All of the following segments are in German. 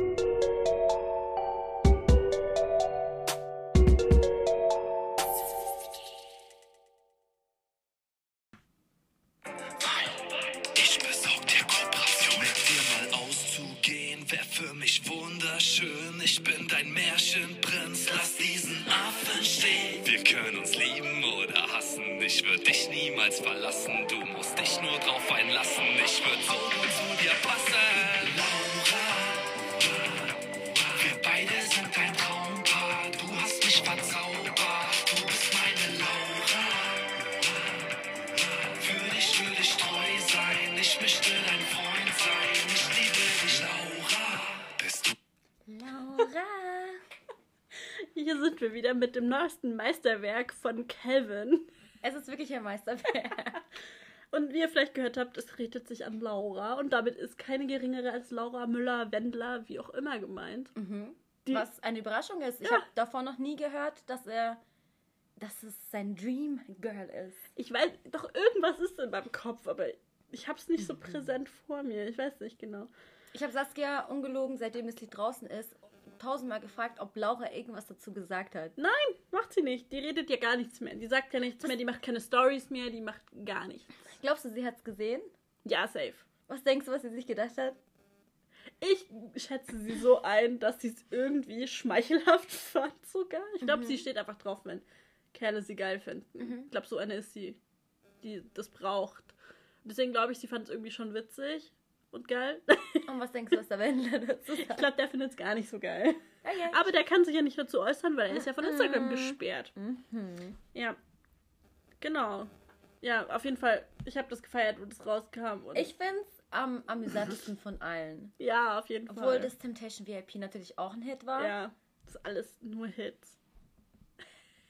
Ich mit dem neuesten Meisterwerk von Calvin. Es ist wirklich ein Meisterwerk. Und wie ihr vielleicht gehört habt, es richtet sich an Laura. Und damit ist keine geringere als Laura Müller, Wendler, wie auch immer gemeint. Die- Was eine Überraschung ist. Ich Ja. habe davor noch nie gehört, dass er, dass es sein Dream Girl ist. Ich weiß, doch irgendwas ist in meinem Kopf, aber ich hab's nicht so präsent vor mir. Ich weiß nicht genau. Ich habe Saskia ungelogen, seitdem das Lied draußen ist, tausendmal gefragt, ob Laura irgendwas dazu gesagt hat. Nein, macht sie nicht. Die redet ja gar nichts mehr. Die sagt ja nichts mehr, die macht keine Stories mehr, die macht gar nichts. Glaubst du, sie hat es gesehen? Ja, safe. Was denkst du, was sie sich gedacht hat? Ich schätze sie so ein, dass sie es irgendwie schmeichelhaft fand sogar. Ich glaube, sie steht einfach drauf, wenn Kerle sie geil finden. Ich glaube, so eine ist sie, die das braucht. Deswegen glaube ich, sie fand es irgendwie schon witzig und geil. Und was denkst du, was der Wendler dazu Ich sagt? glaube, der findet es gar nicht so geil. Okay. Aber der kann sich ja nicht dazu äußern, weil er ist ja von Instagram gesperrt. Mhm. Ja. Genau. Ja, auf jeden Fall. Ich habe das gefeiert, wo das rauskam. Ich finde es am amüsantesten von allen. ja, auf jeden Obwohl Fall. das Temptation VIP natürlich auch ein Hit war. ja, das ist alles nur Hits.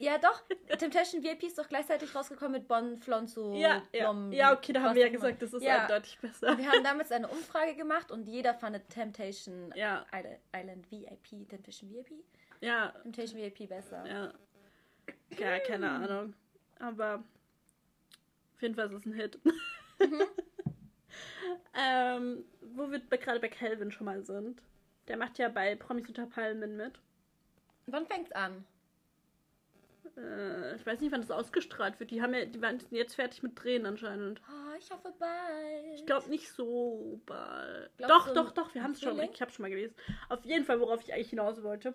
Ja, doch. Temptation VIP ist doch gleichzeitig rausgekommen mit Bon Flonzo. Ja, ja. Blom, ja, okay, da haben wir ja gesagt, das ist Ja. eindeutig besser. Wir haben damals eine Umfrage gemacht und jeder fand Temptation Ja. Island, VIP, Temptation VIP, Ja, Temptation VIP besser. ja. Ja, keine Ahnung. Aber auf jeden Fall ist es ein Hit. Mhm. ähm, wo wir gerade bei Calvin schon mal sind. Der macht ja bei Promis unter Palmen mit. Wann fängt's an? Äh, ich weiß nicht, wann das ausgestrahlt wird. Die haben ja, die waren jetzt fertig mit Drehen anscheinend. Oh, ich hoffe bald. Ich glaube nicht so bald. Glaubst Doch, doch, doch, wir haben es schon. Ich habe schon mal gelesen. Auf jeden Fall, worauf ich eigentlich hinaus wollte.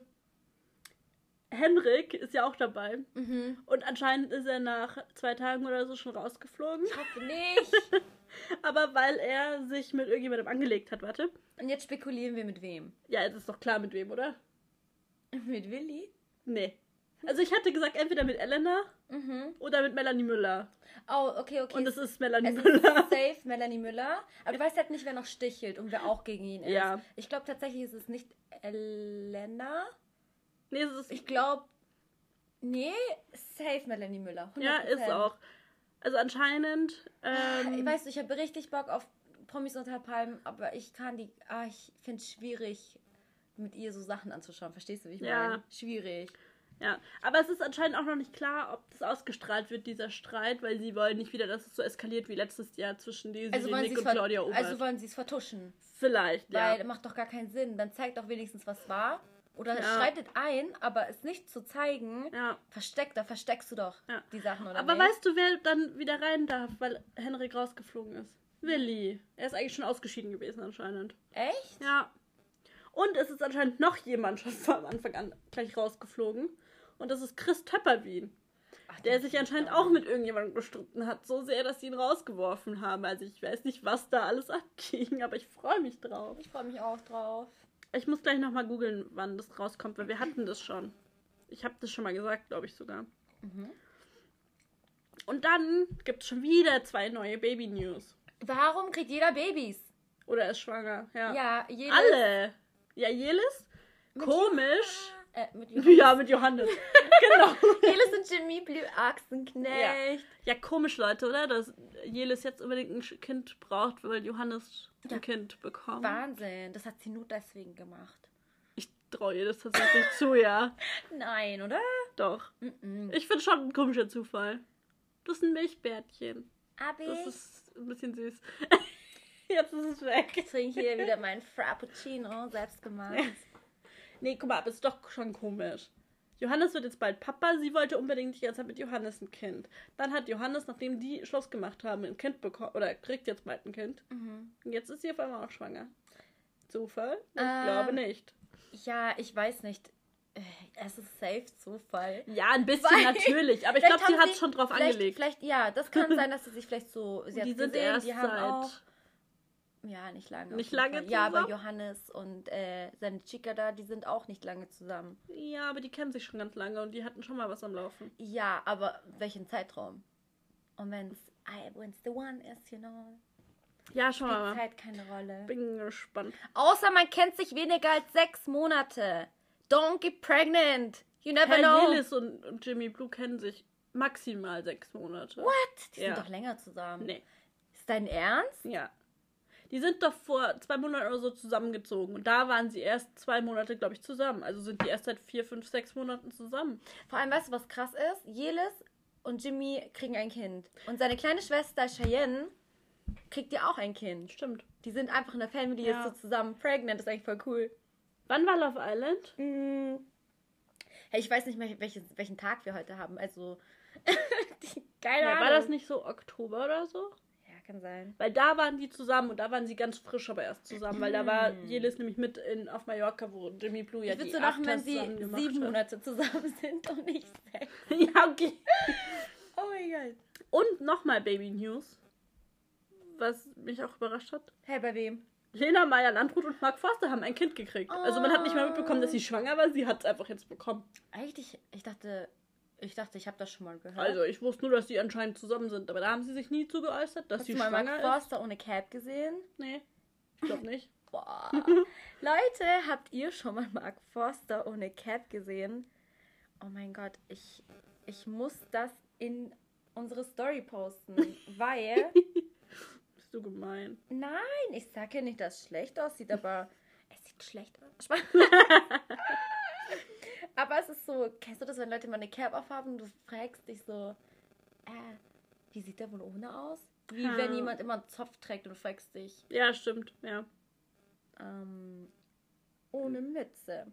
Henrik ist ja auch dabei. Mhm. Und anscheinend ist er nach zwei Tagen oder so schon rausgeflogen. Ich hoffe nicht. Aber weil er sich mit irgendjemandem angelegt hat, warte. Und jetzt spekulieren wir mit wem? Ja, jetzt ist doch klar mit wem, oder? Mit Willi? Nee. Also ich hatte gesagt, entweder mit Elena Mhm. oder mit Melanie Müller. Oh, okay, okay. Und es ist Melanie Es ist Müller. safe Melanie Müller. Aber du weißt halt nicht, wer noch stichelt und wer auch gegen ihn ist. Ja. Ich glaube tatsächlich ist es nicht Elena. Nee, es ist. Ich glaube. Nee, safe Melanie Müller. 100%. ja, ist auch. Also anscheinend. Ähm, Ich weiß, ich habe richtig Bock auf Promis unter Palmen, aber ich kann die. Ah, ich finde es schwierig, mit ihr so Sachen anzuschauen. Verstehst du, wie ich Ja. meine? Schwierig. Ja, aber es ist anscheinend auch noch nicht klar, ob das ausgestrahlt wird, dieser Streit, weil sie wollen nicht wieder, dass es so eskaliert wie letztes Jahr zwischen Daisy Also Nick und Claudia Obert. also wollen sie es vertuschen. Vielleicht, Weil ja. macht doch gar keinen Sinn. Dann zeigt doch wenigstens, was war. Oder Ja. schreitet ein, aber es nicht zu zeigen, ja. versteckt, da versteckst du doch Ja. die Sachen, oder Aber nicht? weißt du, wer dann wieder rein darf, weil Henrik rausgeflogen ist? Willi. Er ist eigentlich schon ausgeschieden gewesen anscheinend. Echt? Ja. Und es ist anscheinend noch jemand schon von Anfang an gleich rausgeflogen. Und das ist Chris Töpperwien. Ach, Der sich anscheinend auch mit irgendjemandem gestritten hat. So sehr, dass sie ihn rausgeworfen haben. Also ich weiß nicht, was da alles abging, aber ich freue mich drauf. Ich freue mich auch drauf. Ich muss gleich nochmal googeln, wann das rauskommt, weil wir hatten das schon. Ich habe das schon mal gesagt, glaube ich sogar. Mhm. Und dann gibt es schon wieder zwei neue Baby-News. Warum kriegt jeder Babys? Oder ist schwanger, ja. Ja, jeder. Alle. Ja, Jelis? Komisch. Äh, mit Ja, mit Johannes. genau. Jelis und Jimmy Blue Achsenknecht. Ja, komisch, Leute, oder? Dass Jelis jetzt unbedingt ein Kind braucht, weil Johannes Ja. ein Kind bekommt. Wahnsinn, das hat sie nur deswegen gemacht. Ich traue ihr das tatsächlich zu, ja. Nein, oder? Doch. Mhm. Ich finde schon ein komischer Zufall. Das ist ein Milchbärtchen. Aber Das ist ein bisschen süß. Jetzt ist es weg. Ich trinke hier wieder meinen Frappuccino, selbst gemacht. Nee, guck mal, aber ist doch schon komisch. Johannes wird jetzt bald Papa. Sie wollte unbedingt die ganze Zeit mit Johannes ein Kind. Dann hat Johannes, nachdem die Schluss gemacht haben, ein Kind bekommen. Oder kriegt jetzt bald ein Kind. Mhm. Und jetzt ist sie auf einmal auch schwanger. Zufall? Ich Ähm, glaube nicht. Ja, ich weiß nicht. Äh, Es ist safe Zufall. Ja, ein bisschen Weil- natürlich. Aber ich glaube, sie hat schon drauf angelegt. Vielleicht, ja, das kann sein, dass sie sich vielleicht so. Sie hat die sind erst die haben seit. Ja, nicht lange. Nicht lange Fall. Ja, aber zusammen? Johannes und äh, seine Chica da, die sind auch nicht lange zusammen. Ja, aber die kennen sich schon ganz lange und die hatten schon mal was am Laufen. Ja, aber welchen Zeitraum? Und wenn es when's the one is, you know, Ja, schon spielt mal. Zeit keine Rolle. Bin gespannt. Außer man kennt sich weniger als sechs Monate. Don't get pregnant. You never Herr know. Jelis und, und Jimmy Blue kennen sich maximal sechs Monate. What? Die Ja. sind doch länger zusammen. Nee. Ist dein Ernst? Ja. Die sind doch vor zwei Monaten oder so zusammengezogen. Und da waren sie erst zwei Monate, glaube ich, zusammen. Also sind die erst seit vier, fünf, sechs Monaten zusammen. Vor allem, weißt du, was krass ist? Jelis und Jimmy kriegen ein Kind. Und seine kleine Schwester Cheyenne kriegt ja auch ein Kind. Stimmt. Die sind einfach in der Family Ja. jetzt so zusammen. Pregnant ist eigentlich voll cool. Wann war Love Island? Mm. Hey, ich weiß nicht mehr, welches, welchen Tag wir heute haben. Also, die, keine Ja, Ahnung. war das nicht so Oktober oder so? Kann sein. Weil da waren die zusammen und da waren sie ganz frisch aber erst zusammen. Weil da war Mm. Jelis nämlich mit in, auf Mallorca, wo Jimmy Blue ja ich die so lachen, wenn sie sieben. Monate zusammen sind und nicht sechs. ja, okay. Oh mein Gott. Und nochmal Baby News. Was mich auch überrascht hat. Hey, bei wem? Lena Meyer Landrut und Mark Forster haben ein Kind gekriegt. Also man hat nicht mal mitbekommen, dass sie Oh. schwanger war, sie hat es einfach jetzt bekommen. Echt? Ich, ich dachte, ich dachte, ich habe das schon mal gehört. Also ich wusste nur, dass sie anscheinend zusammen sind, aber da haben sie sich nie zu geäußert, dass Hast sie du mal Mark schwanger ist. Forster ohne Cap gesehen? Nee, ich glaube nicht. Boah. Leute, habt ihr schon mal Mark Forster ohne Cap gesehen? Oh mein Gott, ich, ich muss das in unsere Story posten, weil... Bist du gemein. Nein, ich sage ja nicht, dass es schlecht aussieht, aber es sieht schlecht aus. Aber es ist so, kennst du das, wenn Leute mal eine Cap aufhaben und du fragst dich so, äh, wie sieht der wohl ohne aus? Wie Ja. wenn jemand immer einen Zopf trägt und du fragst dich, Ja, stimmt, ja. ähm, ohne Mütze.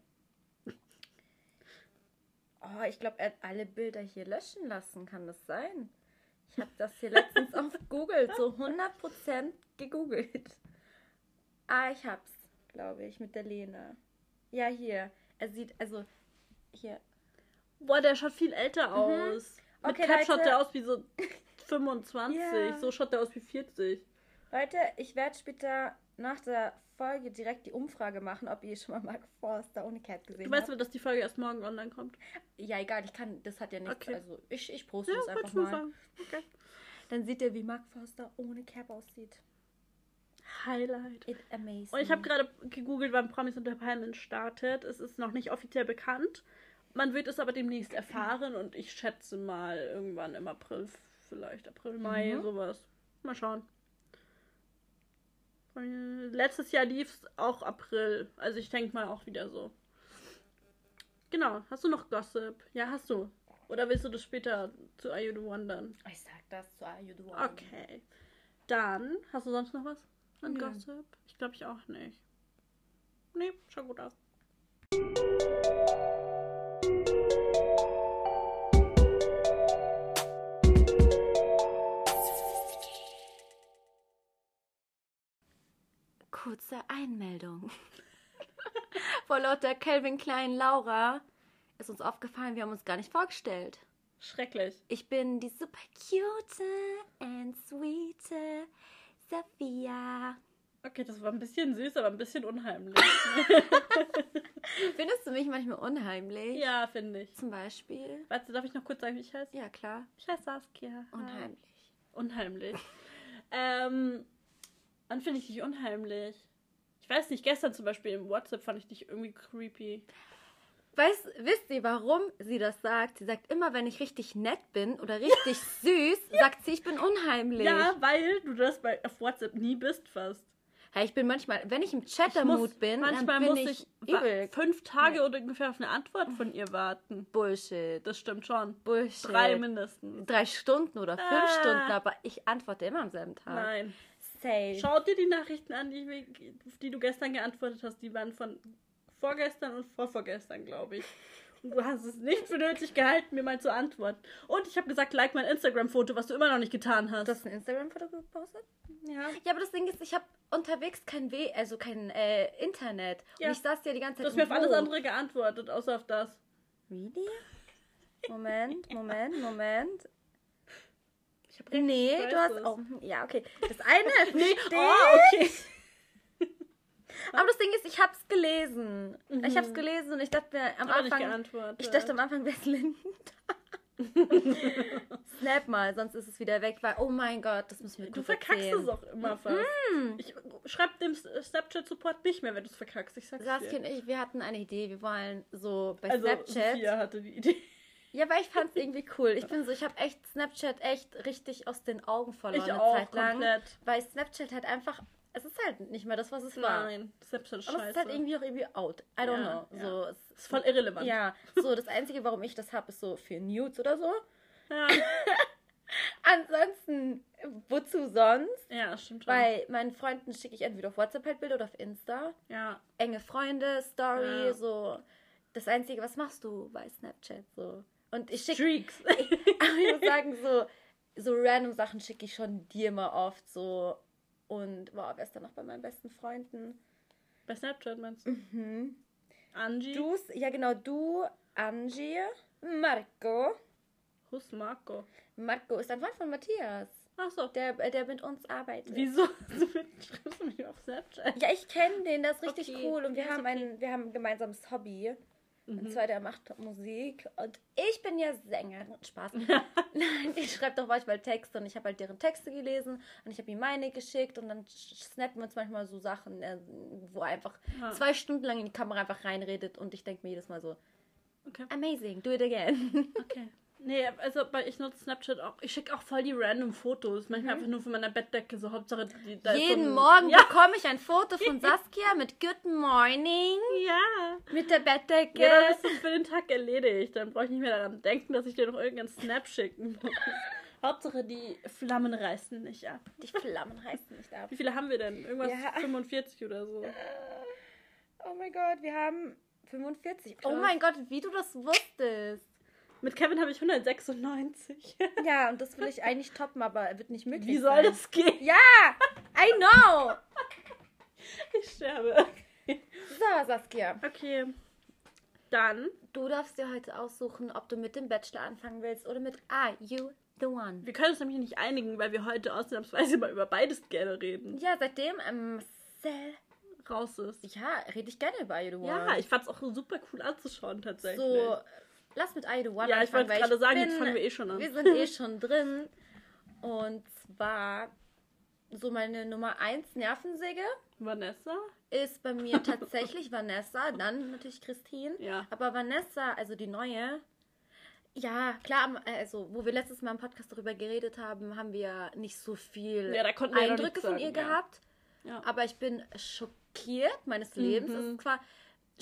Oh, ich glaube, er hat alle Bilder hier löschen lassen. Kann das sein? Ich habe das hier letztens auf Google so 100% gegoogelt. Ah, ich hab's, glaube ich, mit der Lena. Ja, hier. Er sieht, also, hier. Boah, der schaut viel älter aus. Mit Okay, Cap Leute. schaut der aus wie so 25. Ja. So schaut der aus wie 40. Leute, ich werde später nach der Folge direkt die Umfrage machen, ob ihr schon mal Mark Forster ohne Cat gesehen Du weißt habt. dass die Folge erst morgen online kommt. Ja, egal, ich kann, das hat ja nichts, Okay. also ich, ich poste Ja, das wollte einfach mal. sagen. Okay. Dann seht ihr, wie Mark Forster ohne Cap aussieht. Highlight. It amazing. Und ich habe gerade gegoogelt, wann Promis unter Palmen startet. Es ist noch nicht offiziell bekannt. Man wird es aber demnächst erfahren und ich schätze mal irgendwann im April, vielleicht April, Mai, Mhm. sowas. Mal schauen. Letztes Jahr lief es auch April. Also ich denke mal auch wieder so. Genau. Hast du noch Gossip? Ja, hast du. Oder willst du das später zu Are You The One dann? Ich sag das zu Are You The One. Okay. Dann, hast du sonst noch was an Nö. Gossip? Ich glaube ich auch nicht. Nee, schaut gut aus. Kurze Einmeldung. Vor lauter Calvin Klein Laura ist uns aufgefallen, wir haben uns gar nicht vorgestellt. Schrecklich. Ich bin die super cute and sweet Sophia. Okay, das war ein bisschen süß, aber ein bisschen unheimlich. Findest du mich manchmal unheimlich? ja, finde ich. Zum Beispiel? Warte, darf ich noch kurz sagen, wie ich heiße? Ja, klar. Ich heiße Saskia. Unheimlich. Unheimlich. ähm, wann finde ich dich unheimlich? Ich weiß nicht, gestern zum Beispiel im WhatsApp fand ich dich irgendwie creepy. Weißt, wisst ihr, warum sie das sagt? Sie sagt immer, wenn ich richtig nett bin oder richtig süß, sagt sie, ich bin unheimlich. Ja, weil du das bei, auf WhatsApp nie bist fast. Hey, ich bin manchmal, wenn ich im Chattermut bin, manchmal dann bin muss ich, ich fünf Tage oder ungefähr auf eine Antwort von ihr warten. Bullshit. Das stimmt schon. Bullshit. Drei mindestens. Drei Stunden oder fünf Ah. Stunden, aber ich antworte immer am selben Tag. Nein. Safe. Schau dir die Nachrichten an, die, auf die du gestern geantwortet hast. Die waren von vorgestern und vorvorgestern, glaube ich. Und du hast es nicht für nötig gehalten, mir mal zu antworten. Und ich habe gesagt, like mein Instagram-Foto, was du immer noch nicht getan hast. Du hast ein Instagram-Foto gepostet? ja. Ja, aber das Ding ist, ich habe unterwegs kein W, also kein äh, Internet. Ja. Und ich saß ja die ganze Du Zeit hast mir auf alles andere geantwortet, außer auf das. Really? Moment, Moment, Moment. Nee, du hast. es. Oh, ja, okay. Das eine Nee, verstehe oh, okay. Aber das Ding ist, ich hab's gelesen. Ich hab's gelesen und ich dachte mir am Mhm. Aber Anfang. Ich dachte am Anfang, wäre es Linden. Snap mal, sonst ist es wieder weg, weil, oh mein Gott, das müssen wir Du verkackst erzählen. es auch immer fast. Ich schreib dem Snapchat-Support nicht mehr, wenn du es verkackst. Ich sag's Saskia dir. und ich, wir hatten eine Idee. Wir wollen so bei Also, Snapchat. Sophia hatte die Idee. Ja, weil ich fand's irgendwie cool. Ich bin so, ich habe echt Snapchat echt richtig aus den Augen verloren Ich eine auch, Zeit lang. komplett. Weil Snapchat halt einfach, es ist halt nicht mehr das, was es war. Nein, Snapchat ist Aber es ist scheiße. halt irgendwie auch irgendwie out. I don't Ja, know. ja. So, es, ist voll irrelevant. ja, so das Einzige, warum ich das habe, ist so für Nudes oder so. Ja, Ansonsten, wozu sonst? ja stimmt schon. Bei meinen Freunden schicke ich entweder auf WhatsApp halt Bilder oder auf Insta. ja, Enge Freunde, Story, Ja. so. Das Einzige, was machst du bei Snapchat? So. Und ich schicke Streaks. Aber ich muss sagen, so, so random Sachen schicke ich schon dir mal oft so. Und wow, wer ist da noch bei meinen besten Freunden? Bei Snapchat meinst du? Mhm. Angie? Du, ja genau, du, Angie, Marco. Who's Marco? Marco ist ein Freund von Matthias, Achso. der, der mit uns arbeitet. Wieso? Du schreibst du mich auf Snapchat? Ja, ich kenne den, das ist richtig Okay, cool und wir ja, haben ein, wir haben ein gemeinsames Hobby. Und Mhm. zwar der macht Musik und ich bin ja Sängerin. Spaß. Nein, die schreibt auch manchmal Texte und ich habe halt deren Texte gelesen und ich habe ihm meine geschickt und dann snappen wir uns manchmal so Sachen, äh, wo er einfach Ja. zwei Stunden lang in die Kamera einfach reinredet und ich denke mir jedes Mal so, Okay. amazing, do it again. Okay. Nee, also ich nutze Snapchat auch. Ich schicke auch voll die random Fotos. Manchmal einfach nur von meiner Bettdecke. So Hauptsache, die, da ist so Mhm. Jeden ein- Morgen Ja. bekomme ich ein Foto von Saskia mit Good Morning, Ja. mit der Bettdecke. Ja, dann ist für den Tag erledigt. Dann brauche ich nicht mehr daran denken, dass ich dir noch irgendeinen Snap schicken muss. Hauptsache, die Flammen reißen nicht ab. Die Flammen reißen nicht ab. Wie viele haben wir denn? Irgendwas Ja. 45 oder so. Oh mein Gott, wir haben 45. Oh Krass. mein Gott, wie du das wusstest. Mit Kevin habe ich 196. Ja, und das will ich eigentlich toppen, aber wird nicht möglich Wie soll sein. das gehen? Ja, I know. Ich sterbe. So, Saskia, Okay. Dann, du darfst dir heute aussuchen, ob du mit dem Bachelor anfangen willst oder mit Are You the One? wir können uns nämlich nicht einigen, weil wir heute ausnahmsweise mal über beides gerne reden. Ja, seitdem ähm, Marcel, Raus ist. ja, rede ich gerne über Are You the One. Ja, ich fand es auch super cool anzuschauen tatsächlich. So, lass mit You the One Ja, ich anfangen, wollte weil gerade sagen, bin- jetzt fangen wir eh schon an. Wir sind eh schon drin. Und zwar so meine Nummer 1 Nervensäge Vanessa? ist bei mir tatsächlich Vanessa, dann natürlich Christine. Ja. Aber Vanessa, also die neue, ja, klar, also wo wir letztes Mal im Podcast darüber geredet haben, haben wir nicht so viel Ja, ja Eindrücke von sagen, ihr ja. gehabt. Ja. Aber ich bin schockiert meines Lebens. Mhm. Es ist zwar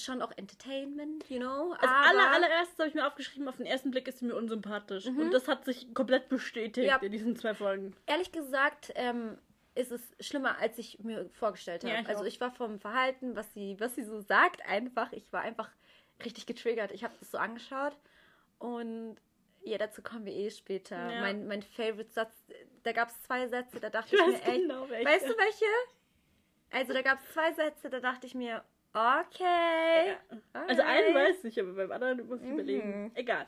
schon auch Entertainment, you know, Als aller, allererstes habe ich mir aufgeschrieben, auf den ersten Blick ist sie mir unsympathisch. Und das hat sich komplett bestätigt Ja. in diesen zwei Folgen. ehrlich gesagt ähm, ist es schlimmer, als ich mir vorgestellt habe. Ja, also auch. ich war vom Verhalten, was sie, was sie so sagt, einfach, ich war einfach richtig getriggert. Ich habe das so angeschaut und ja, dazu kommen wir eh später. Ja. Mein, mein Favorite-Satz, da gab es zwei Sätze, da dachte Ich ich, mir echt, genau weißt du welche? Also da gab es zwei Sätze, da dachte ich mir, okay. Also alright. einen weiß ich, aber beim anderen muss ich Mhm. überlegen. Egal.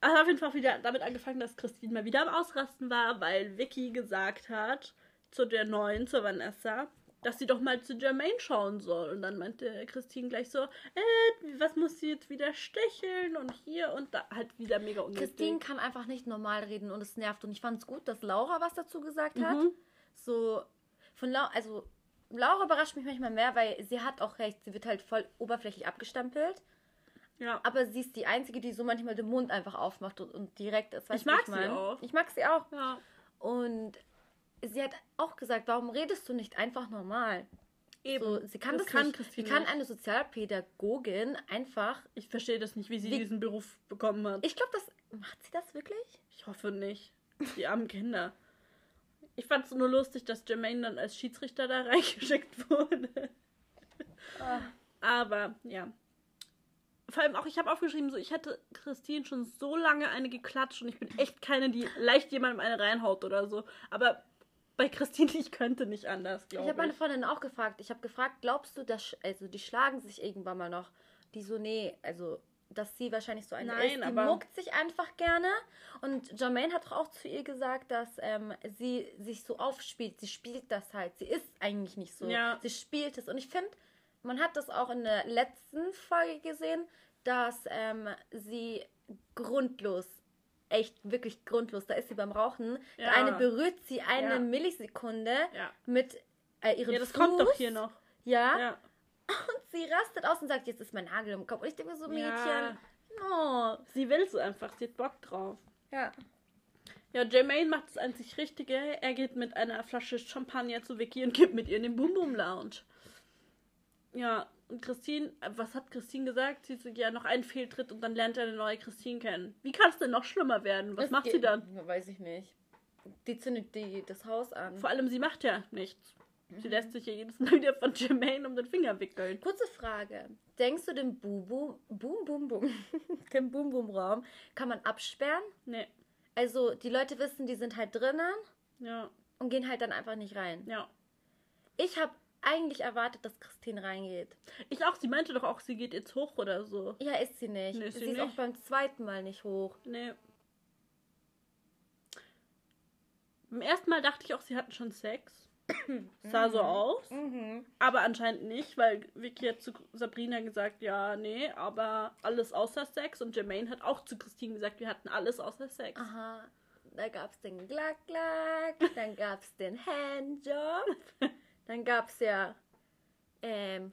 Also auf jeden Fall wieder damit angefangen, dass Christine mal wieder am Ausrasten war, weil Vicky gesagt hat zu der neuen, zur Vanessa, dass sie doch mal zu Jermaine schauen soll. Und dann meinte Christine gleich so, äh, was muss sie jetzt wieder stecheln und hier und da. Halt wieder mega unnötig. Christine kann einfach nicht normal reden und es nervt. Und ich fand es gut, dass Laura was dazu gesagt hat. Mhm. So, von Laura, also Laura überrascht mich manchmal mehr, weil sie hat auch recht, sie wird halt voll oberflächlich abgestempelt. Ja. Aber sie ist die Einzige, die so manchmal den Mund einfach aufmacht und, und direkt ist. Ich mag sie mein? auch. Ich mag sie auch. ja. Und sie hat auch gesagt, warum redest du nicht einfach normal? Eben. So, sie kann das, das kann nicht. Christine Wie kann eine Sozialpädagogin einfach. Ich verstehe das nicht, wie sie Wie- diesen Beruf bekommen hat. Ich glaube, das. Macht sie das wirklich? Ich hoffe nicht. Die armen Kinder. Ich fand es nur lustig, dass Jermaine dann als Schiedsrichter da reingeschickt wurde. Ah. Aber ja. Vor allem auch, ich habe aufgeschrieben, so ich hätte Christine schon so lange eine geklatscht und ich bin echt keine, die leicht jemandem eine reinhaut oder so. Aber bei Christine, ich könnte nicht anders, Ich glaube habe ich. meine Freundin auch gefragt. Ich habe gefragt, glaubst du, dass also die schlagen sich irgendwann mal noch? Die so, nee, also dass sie wahrscheinlich so eine Nein, ist, die aber- muckt sich einfach gerne. Und Jermaine hat doch auch zu ihr gesagt, dass ähm, sie sich so aufspielt. Sie spielt das halt. Sie ist eigentlich nicht so. Ja. Sie spielt es. Und ich finde, man hat das auch in der letzten Folge gesehen, dass ähm, sie grundlos, echt wirklich grundlos, da ist sie beim Rauchen. Ja. Der eine berührt sie eine Ja. Millisekunde Ja. mit äh, ihrem Ja, das Fuß. kommt doch hier noch. Ja, Ja. und sie rastet aus und sagt, jetzt ist mein Nagel im Kopf. Und ich denke mir so, Mädchen, Ja. oh. Sie will es einfach, sie hat Bock drauf. Ja. Ja, Jermaine macht das einzig Richtige. Er geht mit einer Flasche Champagner zu Vicky und geht mit ihr in den Boom Boom Lounge. Ja, und Christine, was hat Christine gesagt? Sie so, ja, noch ein Fehltritt und dann lernt er eine neue Christine kennen. Wie kann es denn noch schlimmer werden? Was Das macht sie dann? Weiß ich nicht. Die zündet die, das Haus an. Vor allem, sie macht ja nichts. Sie lässt sich ja jedes Mal wieder von Jermaine um den Finger wickeln. Kurze Frage. Denkst du, den Bubu, Boom Boom Boom, den Boom Boom Raum kann man absperren? Nee, Also die Leute wissen, die sind halt drinnen ja, und gehen halt dann einfach nicht rein. ja. Ich habe eigentlich erwartet, dass Christine reingeht. Ich auch, sie meinte doch auch, sie geht jetzt hoch oder so. Ja, ist sie nicht. Nee, ist sie sie ist auch nicht. beim zweiten Mal nicht hoch. Nee. Beim ersten Mal dachte ich auch, sie hatten schon Sex. Sah so aus. Mhm. Aber anscheinend nicht, weil Vicky hat zu Sabrina gesagt, ja, nee, aber alles außer Sex. Und Jermaine hat auch zu Christine gesagt, wir hatten alles außer Sex. Aha. Da gab es den Glack-Glack, dann gab es den Handjob, dann gab es ja ähm,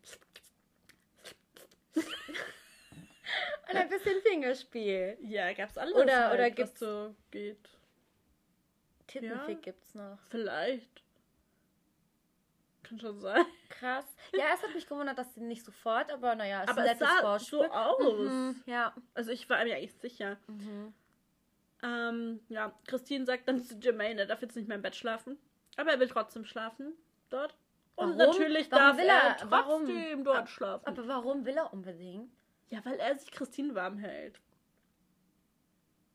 und ein bisschen Fingerspiel. Ja, gab's alles. Oder- halt, oder was gibt's- so geht. Tittenfick Ja. gibt's noch. Vielleicht. Kann schon sein. Krass. Ja, es hat mich gewundert, dass sie nicht sofort, aber naja, es Aber ist ein nettes sah Vorspiel. so aus. Mhm, ja. Also ich war mir eigentlich sicher. Mhm. Ähm, ja, Christine sagt dann zu Jermaine, er darf jetzt nicht mehr im Bett schlafen. Aber er will trotzdem schlafen dort. Und Warum? natürlich Warum darf will er, er- trotzdem warum? dort schlafen. Aber warum will er unbedingt? ja, weil er sich Christine warm hält.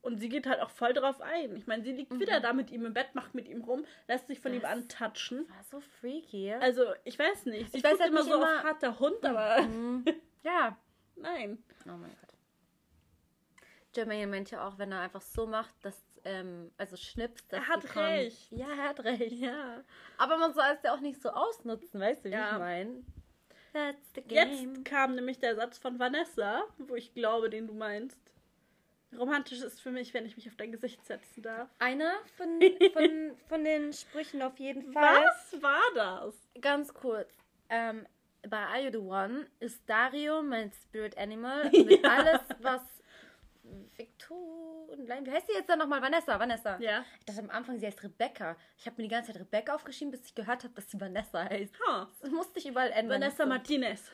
Und sie geht halt auch voll drauf ein. Ich meine, sie liegt wieder da mit ihm im Bett, macht mit ihm rum, lässt sich von ihm Das- antatschen. War so freaky. Also, ich weiß nicht. Sie Ich weiß halt immer so immer- auf harter Hund, aber Mhm. Ja. nein. Oh mein Gott. Jermaine meint ja auch, wenn er einfach so macht, dass, ähm, also schnipst, dass Er hat recht. Ja, er hat recht. Ja. Aber man soll es ja auch nicht so ausnutzen, weißt du, wie Ja. ich meine? Jetzt kam nämlich der Satz von Vanessa, wo ich glaube, den du meinst. Romantisch ist für mich, wenn ich mich auf dein Gesicht setzen darf. Einer von, von, von den Sprüchen auf jeden Fall. Was war das? Ganz kurz. Ähm, bei Are You The One ist Dario mein Spirit Animal mit Ja. alles, was Victor und. Wie heißt sie jetzt dann nochmal? Vanessa, Vanessa. Ja. Ich dachte am Anfang, sie heißt Rebecca. Ich habe mir die ganze Zeit Rebecca aufgeschrieben, bis ich gehört habe, dass sie Vanessa heißt. Ha. Das musste ich überall ändern. Vanessa So. Martinez.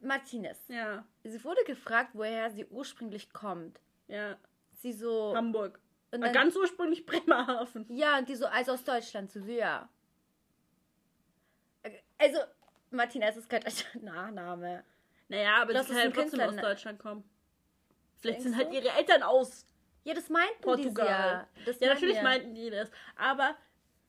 Martinez. Ja. Sie wurde gefragt, woher sie ursprünglich kommt. Ja. Sie so. Hamburg. und dann, ganz ursprünglich Bremerhaven. ja, und die so, also aus Deutschland, so, ja. Also, Martinez ist kein Nachname. Naja, aber Das kann ein trotzdem aus Deutschland kommen. Vielleicht sind halt ihre Eltern aus Ja, das meinten Portugal. die ja. Das Ja, natürlich meinten die das. Aber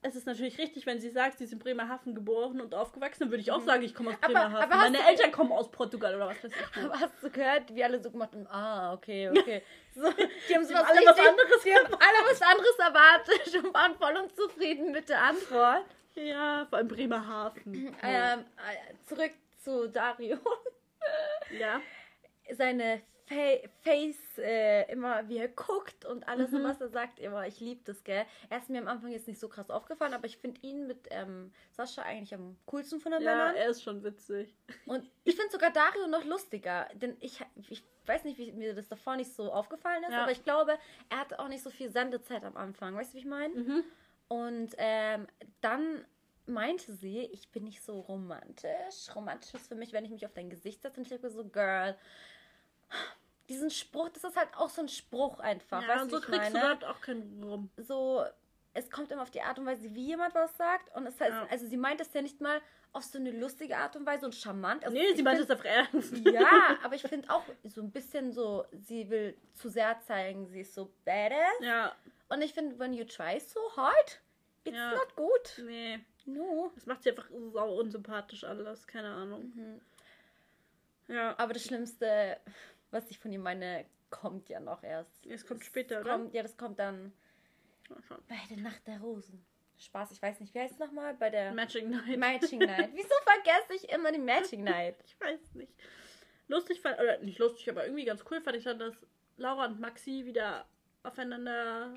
es ist natürlich richtig, wenn sie sagt, sie ist in Bremerhaven geboren und aufgewachsen, dann würde ich auch sagen, ich komme aus Mhm. Aber- Bremerhaven. aber Meine du- Eltern kommen aus Portugal oder was weiß ich. Aber hast du gehört, wie alle so gemacht haben? Ah, okay, okay. So, die haben so Die was, alle was anderes Die haben alle was anderes erwartet und waren voll unzufrieden mit der Antwort. Ja, vor allem Bremerhaven. Ähm, äh, zurück zu Dario. ja. Seine Face, äh, immer wie er guckt und alles, Mhm. was er sagt, immer, ich liebe das, gell. Er ist mir am Anfang jetzt nicht so krass aufgefallen, aber ich finde ihn mit ähm, Sascha eigentlich am coolsten von den Ja, Männern. er ist schon witzig. Und ich finde sogar Dario noch lustiger, denn ich, ich weiß nicht, wie mir das davor nicht so aufgefallen ist, Ja. aber ich glaube, er hatte auch nicht so viel Sendezeit am Anfang. Weißt du, wie ich meine? Mhm. Und ähm, dann meinte sie, ich bin nicht so romantisch. Romantisch ist für mich, wenn ich mich auf dein Gesicht setze und ich denke so, Girl. Diesen Spruch, das ist halt auch so ein Spruch einfach. Ja, und du, so kriegst du meine? dort auch keinen Rum. so, es kommt immer auf die Art und Weise, wie jemand was sagt. Und es heißt, Ja. also sie meint es ja nicht mal auf so eine lustige Art und Weise und charmant. Also Nee, sie meint es auf ernst. Ja, aber ich finde auch so ein bisschen so, sie will zu sehr zeigen, sie ist so badass. Ja, Und ich finde, when you try so hard, it's Ja. not good. nee. No. Das macht sie einfach sau unsympathisch alles, keine Ahnung. Mhm. Ja, Aber das Schlimmste, was ich von ihr meine, kommt ja noch erst. es kommt Das später, oder? Kommt, ja, das kommt dann bei der Nacht der Rosen. Spaß, ich weiß nicht, wie heißt es nochmal? Bei der Matching Night. Matching Night. Wieso vergesse ich immer die Matching Night? Ich weiß nicht. Lustig fand, oder nicht lustig, aber irgendwie ganz cool fand ich dann, dass Laura und Maxi wieder aufeinander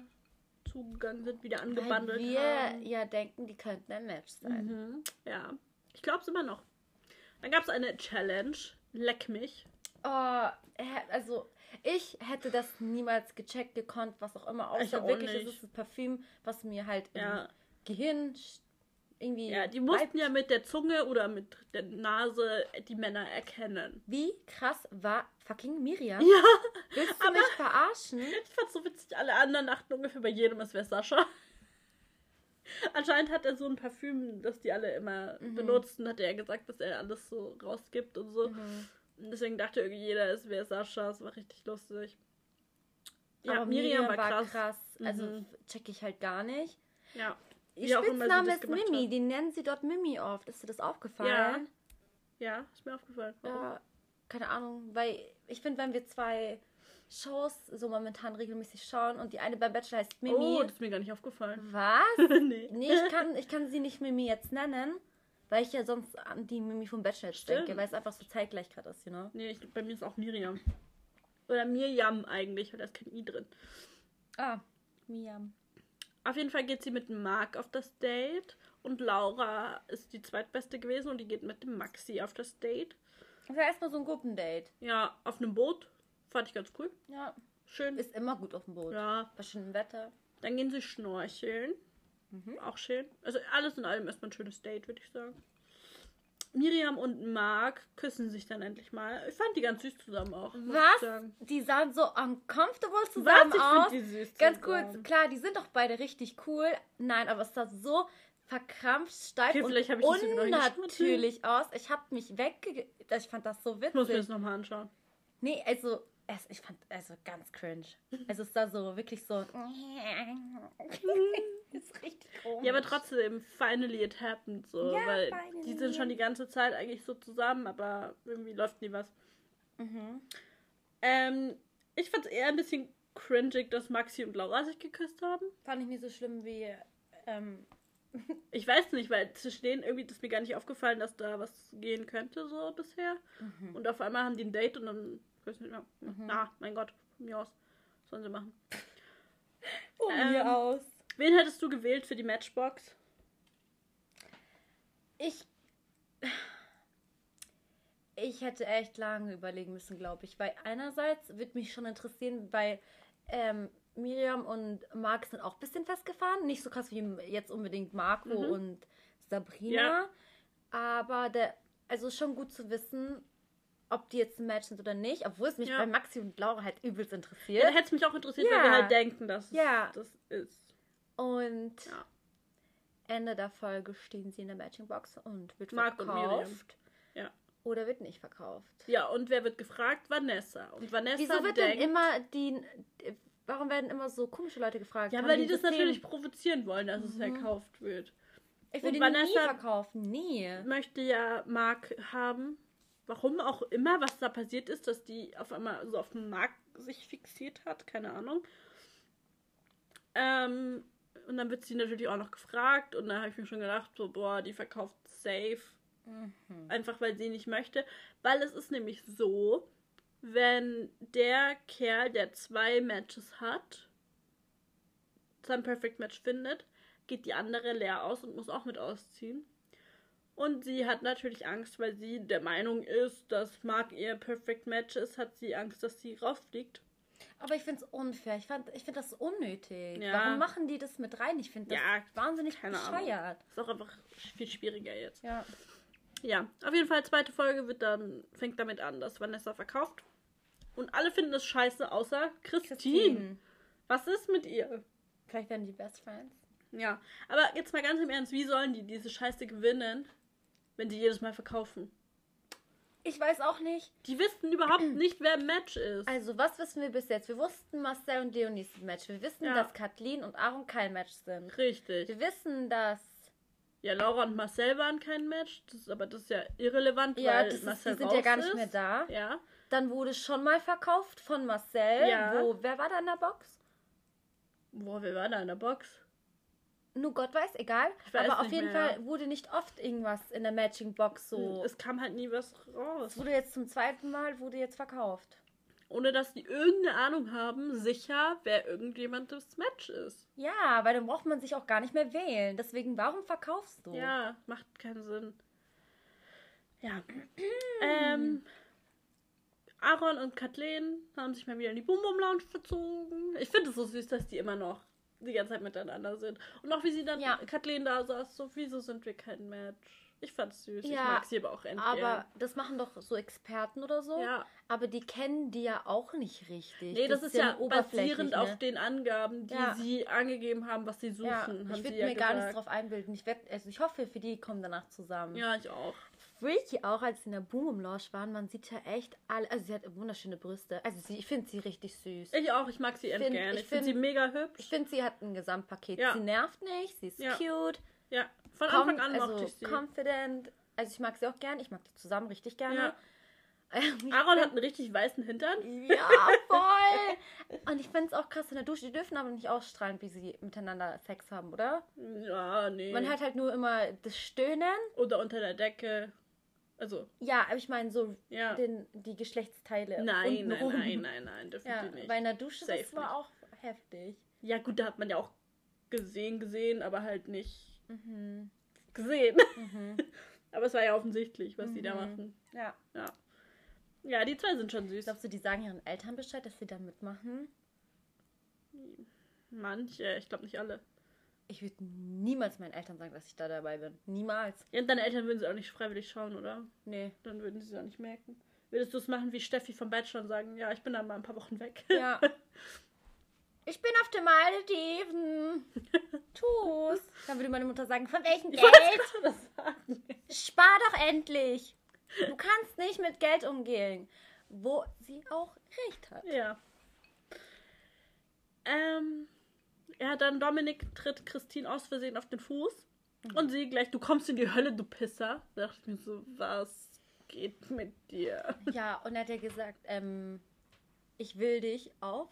zugegangen sind, wieder Weil angebandelt wir haben. ja denken, die könnten ein Match sein. Mhm. Ja, ich glaube es immer noch. Dann gab es eine Challenge, Leck mich. Oh, also ich hätte das niemals gecheckt, gekonnt, was auch immer. Ich Außer auch wirklich, nicht. es ist ein Parfüm, was mir halt Ja. im Gehirn irgendwie. Ja, die mussten bleibt. ja mit der Zunge oder mit der Nase die Männer erkennen. Wie krass war fucking Miriam? Ja, Willst du mich verarschen? ich fand's so witzig. Alle anderen dachten ungefähr bei jedem, es wäre Sascha. Anscheinend hat er so ein Parfüm, das die alle immer Mhm. benutzen, hat er gesagt, dass er alles so rausgibt und so. Mhm. Deswegen dachte irgendwie jeder, es wäre Sascha. Es war richtig lustig. Ja, Aber Miriam, war krass. Also Mhm. check ich halt gar nicht. Ja. Ihr Spitzname ist Mimi. hat. Die nennen sie dort Mimi oft. Ist dir das aufgefallen? Ja, ist mir aufgefallen. Warum? Ja, keine Ahnung, weil ich finde, wenn wir zwei Shows so momentan regelmäßig schauen und die eine beim Bachelor heißt Mimi. Oh, das ist mir gar nicht aufgefallen. Was? nee. Nee, ich kann, ich kann sie nicht Mimi jetzt nennen, weil ich ja sonst an die Mimi vom Bachelor denke, weil es einfach so zeitgleich gerade ist, you know? Nee, ich, bei mir ist auch Miriam. Oder Mirjam eigentlich, weil da ist kein I drin. Ah, Miriam. Auf jeden Fall geht sie mit Marc auf das Date. Und Laura ist die zweitbeste gewesen und die geht mit dem Maxi auf das Date. Das war erstmal so ein Gruppendate. Ja, auf einem Boot. Fand ich ganz cool. Ja, Schön. ist immer gut auf dem Boot. ja. Bei schönem Wetter. Dann gehen sie schnorcheln. Mhm. Auch schön. Also alles in allem erstmal ein schönes Date, würde ich sagen. Miriam und Marc küssen sich dann endlich mal. Ich fand die ganz süß zusammen auch. Was? Die sahen so uncomfortable zusammen Was? Ich aus. die süß Ganz zusammen. kurz, klar, die sind doch beide richtig cool. Nein, aber es sah so verkrampft, steif Okay, und unnatürlich aus. Ich habe mich wegge... Ich fand das so Ich muss mir das witzig. nochmal anschauen. Nee, also, es, ich fand, also ganz cringe. Also es sah so wirklich so... ist richtig komisch. Ja, aber trotzdem, finally it happened so. Ja, weil finally. die sind schon die ganze Zeit eigentlich so zusammen, aber irgendwie läuft nie was. Mhm. Ähm, ich fand es eher ein bisschen cringig, dass Maxi und Laura sich geküsst haben. Fand ich nicht so schlimm wie... Ähm, Ich weiß nicht, weil zwischen denen irgendwie ist mir gar nicht aufgefallen, dass da was gehen könnte so bisher. Mhm. Und auf einmal haben die ein Date und dann, weiß nicht mehr. Ah, mein Gott, von mir aus. Sollen sie machen. von Ähm, mir aus. Wen hättest du gewählt für die Matchbox? Ich. Ich hätte echt lange überlegen müssen, glaube ich. Weil einerseits würde mich schon interessieren, weil ähm, Miriam und Marc sind auch ein bisschen festgefahren. Nicht so krass wie jetzt unbedingt Marco Mhm. und Sabrina. Ja. Aber der, also schon gut zu wissen, ob die jetzt ein Match sind oder nicht. Obwohl es mich Ja. bei Maxi und Laura halt übelst Ja, interessiert. da hätte es mich auch interessiert, weil Ja. wir halt denken, dass es Ja. das ist. Und Ja. Ende der Folge stehen sie in der Matchingbox und wird und Miriam. verkauft. Ja. Oder wird nicht verkauft. Ja, und wer wird gefragt? Vanessa. Und Vanessa Wieso wird denkt, denn immer die. Warum werden immer so komische Leute gefragt? Ja, weil die ein das System? natürlich provozieren wollen, dass es Mhm. verkauft wird. Ich würde und die Vanessa- nie verkaufen. Nie. Möchte ja Marc haben. Warum auch immer, was da passiert ist, dass die auf einmal so auf den Marc sich fixiert hat, keine Ahnung. Ähm, und dann wird sie natürlich auch noch gefragt und da habe ich mir schon gedacht, so, boah, die verkauft safe. Mhm. Einfach weil sie nicht möchte. Weil es ist nämlich so, wenn der Kerl, der zwei Matches hat, sein Perfect Match findet, geht die andere leer aus und muss auch mit ausziehen. Und sie hat natürlich Angst, weil sie der Meinung ist, dass Mark ihr Perfect Match ist, hat sie Angst, dass sie rausfliegt. Aber ich finde es unfair. Ich, fand- ich finde das unnötig. Ja. Warum machen die das mit rein? Ich finde das Ja, wahnsinnig keine bescheuert. Ist auch einfach viel schwieriger jetzt. Ja. Ja, auf jeden Fall, zweite Folge wird dann, fängt damit an, dass Vanessa verkauft. Und alle finden es scheiße, außer Christine. Christine. Was ist mit ihr? Vielleicht werden die Best Friends. Ja, aber jetzt mal ganz im Ernst, wie sollen die diese Scheiße gewinnen, wenn die jedes Mal verkaufen? Ich weiß auch nicht. Die wissen überhaupt nicht, wer im Match ist. Also, was wissen wir bis jetzt? Wir wussten Marcel und Leonie sind Match. Wir wissen, Ja. dass Kathleen und Aaron kein Match sind. Richtig. Wir wissen, dass. Ja, Laura und Marcel waren kein Match, das ist, aber das ist ja irrelevant, Ja, weil das ist, die Marcel sind raus ja gar nicht ist. mehr da. Ja. Dann wurde schon mal verkauft von Marcel. Ja. Wo, wer war da in der Box? Boah, wer war da in der Box? Nur Gott weiß, egal. Weiß Aber auf jeden mehr. Fall wurde nicht oft irgendwas in der Matching-Box so. Es kam halt nie was raus. Es wurde jetzt zum zweiten Mal, wurde jetzt verkauft. Ohne dass die irgendeine Ahnung haben, sicher, wer irgendjemand das Match ist. Ja, weil dann braucht man sich auch gar nicht mehr wählen. Deswegen, warum verkaufst du? Ja, macht keinen Sinn. Ja. ähm, Aaron und Kathleen haben sich mal wieder in die Boom Boom Lounge verzogen. Ich finde es so süß, dass die immer noch die ganze Zeit miteinander sind. Und auch wie sie dann Ja. Kathleen da saß, so, wieso sind wir kein Match? Ich fand's süß. ich Ja, mag sie aber auch endlich. Aber das machen doch so Experten oder so. Ja. Aber die kennen die ja auch nicht richtig. Nee, das, ist ja basierend ne? auf den Angaben, die Ja. sie angegeben haben, was sie suchen. Ja, ich würde mir gar nichts drauf einbilden. Ich, werd, also ich hoffe, für die kommen danach zusammen. Ja, ich auch. Freaky auch, als sie in der Boom im Lounge waren, man sieht ja echt alle. Also sie hat wunderschöne Brüste. Also sie, ich finde sie richtig süß. Ich auch, ich mag sie end find- gern. ich finde find- sie mega hübsch. Ich finde, sie hat ein Gesamtpaket. Ja. Sie nervt nicht, sie ist Ja. cute. Ja, von Anfang an also mochte ich sie. confident. Also ich mag sie auch gern. Ich mag die zusammen richtig gerne. Ja. Ich Aaron hat einen richtig weißen Hintern. Ja, voll. Und ich finde es auch krass in der Dusche. Die dürfen aber nicht ausstrahlen, wie sie miteinander Sex haben, oder? Ja, nee. Man hört halt nur immer das Stöhnen. Oder unter der Decke. Also, Ja, aber ich meine so ja. den, die Geschlechtsteile. Nein, nein, rum. nein, nein, nein, dürfen Ja, die nicht. weil in der Dusche, Safe das war nicht. auch heftig. Ja, gut, da hat man ja auch gesehen, gesehen, aber halt nicht Mhm. gesehen. Mhm. aber es war ja offensichtlich, was die da Mhm. machen. Ja. Ja. Ja, die zwei sind schon süß. Glaubst du, die sagen ihren Eltern Bescheid, dass sie da mitmachen? Manche, ich glaube nicht alle. Ich würde niemals meinen Eltern sagen, dass ich da dabei bin. Niemals. Ja, und deine Eltern würden sie auch nicht freiwillig schauen, oder? Nee. Dann würden sie es auch nicht merken. Würdest du es machen wie Steffi vom Bachelor und sagen, ja, ich bin dann mal ein paar Wochen weg. Ja. Ich bin auf den Malediven. Tu's. Dann würde meine Mutter sagen, von welchem Geld? Spar doch endlich. Du kannst nicht mit Geld umgehen. Wo sie auch recht hat. Ja. Ähm, ja, dann Dominik tritt Christine aus Versehen auf den Fuß. Und sie gleich, du kommst in die Hölle, du Pisser. Da dachte ich mir so, was geht mit dir? Ja, und er hat ja gesagt, ähm, ich will dich auf.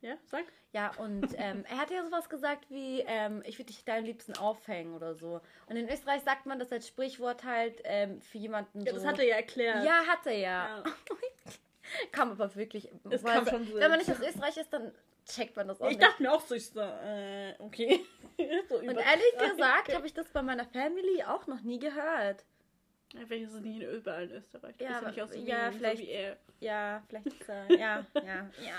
Ja, sag. Ja, und ähm, er hat ja sowas gesagt wie, ähm, ich würde dich deinem Liebsten aufhängen oder so. Und in Österreich sagt man das als Sprichwort halt ähm, für jemanden Ja, so. das hat er ja erklärt. Ja, hat er ja. Ja. Kam aber wirklich. Es weil kam schon so. Wenn man nicht aus Österreich ist, dann checkt man das auch Ich nicht. dachte mir auch so, ich so, äh, okay. so Und ehrlich gesagt habe ich das bei meiner Family auch noch nie gehört. Vielleicht ist es nicht in überall in Österreich. Ja, bist nicht aus aber- ja, so vielleicht- wie er. Ja, vielleicht ist er. Ja, ja, ja.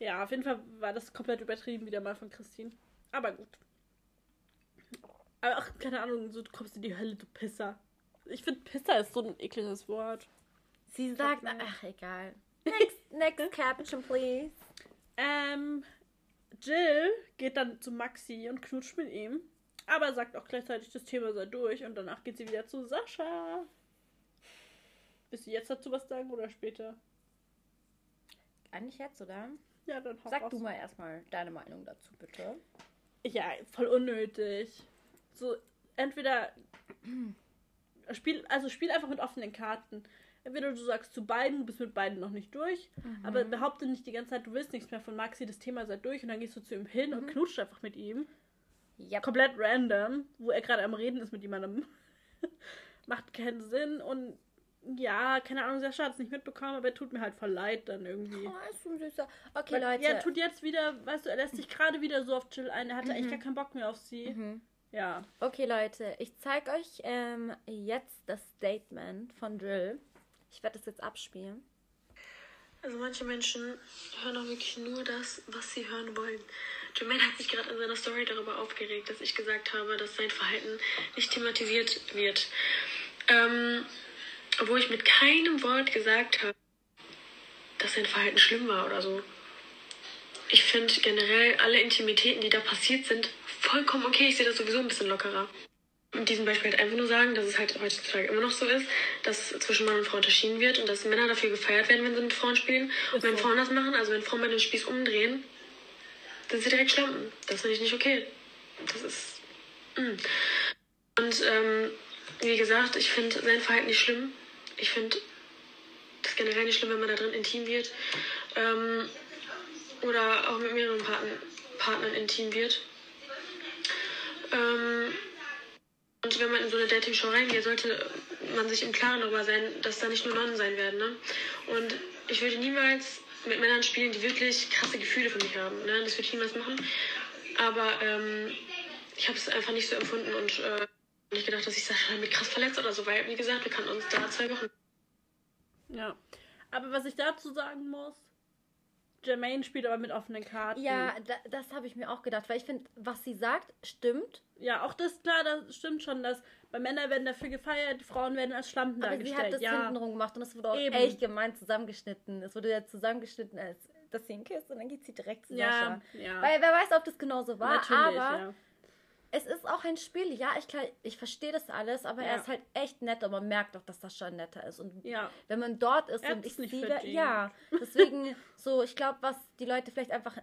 Ja, auf jeden Fall war das komplett übertrieben wieder mal von Christine. Aber gut. Aber auch, keine Ahnung, so, du kommst in die Hölle, du Pisser. Ich finde, Pisser ist so ein ekliges Wort. Sie sagt, ach, egal. Next, next caption, please. Ähm, Jill geht dann zu Maxi und knutscht mit ihm. Aber sagt auch gleichzeitig, das Thema sei durch. Und danach geht sie wieder zu Sascha. Willst du jetzt dazu was sagen oder später? Eigentlich jetzt, oder? Ja, dann hau Sag raus. du mal erstmal deine Meinung dazu, bitte. Ja, voll unnötig. So, entweder spiel, also spiel einfach mit offenen Karten. Entweder du sagst zu beiden, du bist mit beiden noch nicht durch, aber behaupte nicht die ganze Zeit, du willst nichts mehr von Maxi, das Thema sei durch und dann gehst du zu ihm hin und knutscht einfach mit ihm. Ja, Komplett random, wo er gerade am Reden ist mit jemandem. Macht keinen Sinn und ja, keine Ahnung, Sascha hat es nicht mitbekommen, aber er tut mir halt voll leid dann irgendwie. Oh, ist so süßer. Okay, Weil Leute. Er tut jetzt wieder, weißt du, er lässt sich gerade wieder so auf Chill ein, er hatte eigentlich gar keinen Bock mehr auf sie. Mhm. Ja. Okay, Leute, ich zeige euch ähm, jetzt das Statement von Drill. Ich werde das jetzt abspielen. Also manche Menschen hören auch wirklich nur das, was sie hören wollen. Jermaine hat sich gerade in seiner Story darüber aufgeregt, dass ich gesagt habe, dass sein Verhalten nicht thematisiert wird. Ähm, obwohl ich mit keinem Wort gesagt habe, dass sein Verhalten schlimm war oder so. ich finde generell alle Intimitäten, die da passiert sind, vollkommen okay. Ich sehe das sowieso ein bisschen lockerer. Mit diesem Beispiel halt einfach nur sagen, dass es halt heutzutage immer noch so ist, dass zwischen Mann und Frau unterschieden wird und dass Männer dafür gefeiert werden, wenn sie mit Frauen spielen. Und wenn. Frauen das machen, also wenn Frauen bei den Spieß umdrehen, dann sind sie direkt Schlampen. Das finde ich nicht okay. Das ist. Mm. Und ähm, wie gesagt, ich finde sein Verhalten nicht schlimm. Ich finde das generell nicht schlimm, wenn man da drin intim wird. Ähm, oder auch mit mehreren Partn Partnern intim wird. Ähm, und wenn man in so eine Dating-Show reingeht, sollte man sich im Klaren darüber sein, dass da nicht nur Nonnen sein werden. Ne? Und ich würde niemals mit Männern spielen, die wirklich krasse Gefühle für mich haben. Ne? Das würde ich niemals machen. Aber ähm, ich habe es einfach nicht so empfunden und äh, nicht gedacht, dass ich Sascha damit krass verletzt oder so, weil, wie gesagt, wir kannten uns da zwei Wochen. Ja. Aber was ich dazu sagen muss, Jermaine spielt aber mit offenen Karten. Ja, da, das habe ich mir auch gedacht, weil ich finde, was sie sagt, stimmt. Ja, auch das, klar, das stimmt schon, dass bei Männern werden dafür gefeiert, die Frauen werden als Schlampen Aber sie dargestellt. hat das ja. hintenrum gemacht und es wurde auch Eben. echt gemein zusammengeschnitten. Es wurde ja zusammengeschnitten, als dass sie ihn küsst und dann geht sie direkt zu Ja, Sascha. ja. Weil wer weiß, ob das genauso war, Natürlich, aber ja. Es ist auch ein Spiel. Ja, ich, kann- ich verstehe das alles, aber Ja. er ist halt echt nett und man merkt auch, dass Sascha netter ist. Und Ja. wenn man dort ist Er und ich nicht sehe, ja, deswegen so, ich glaube, was die Leute vielleicht einfach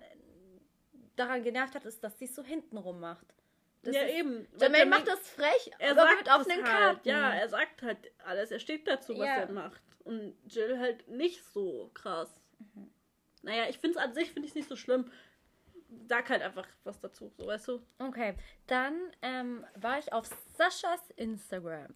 daran genervt hat, ist, dass sie es so hintenrum macht. Das ja, ist, eben. Jermaine macht das frech, Er aber sagt mit offenen halt. Karten. Ja, er sagt halt alles. Er steht dazu, was Ja. er macht. Und Jill halt nicht so krass. Mhm. Naja, ich finde es an sich finde ich nicht so schlimm. Sag halt einfach was dazu, so weißt du. Okay, dann ähm, war ich auf Saschas Instagram.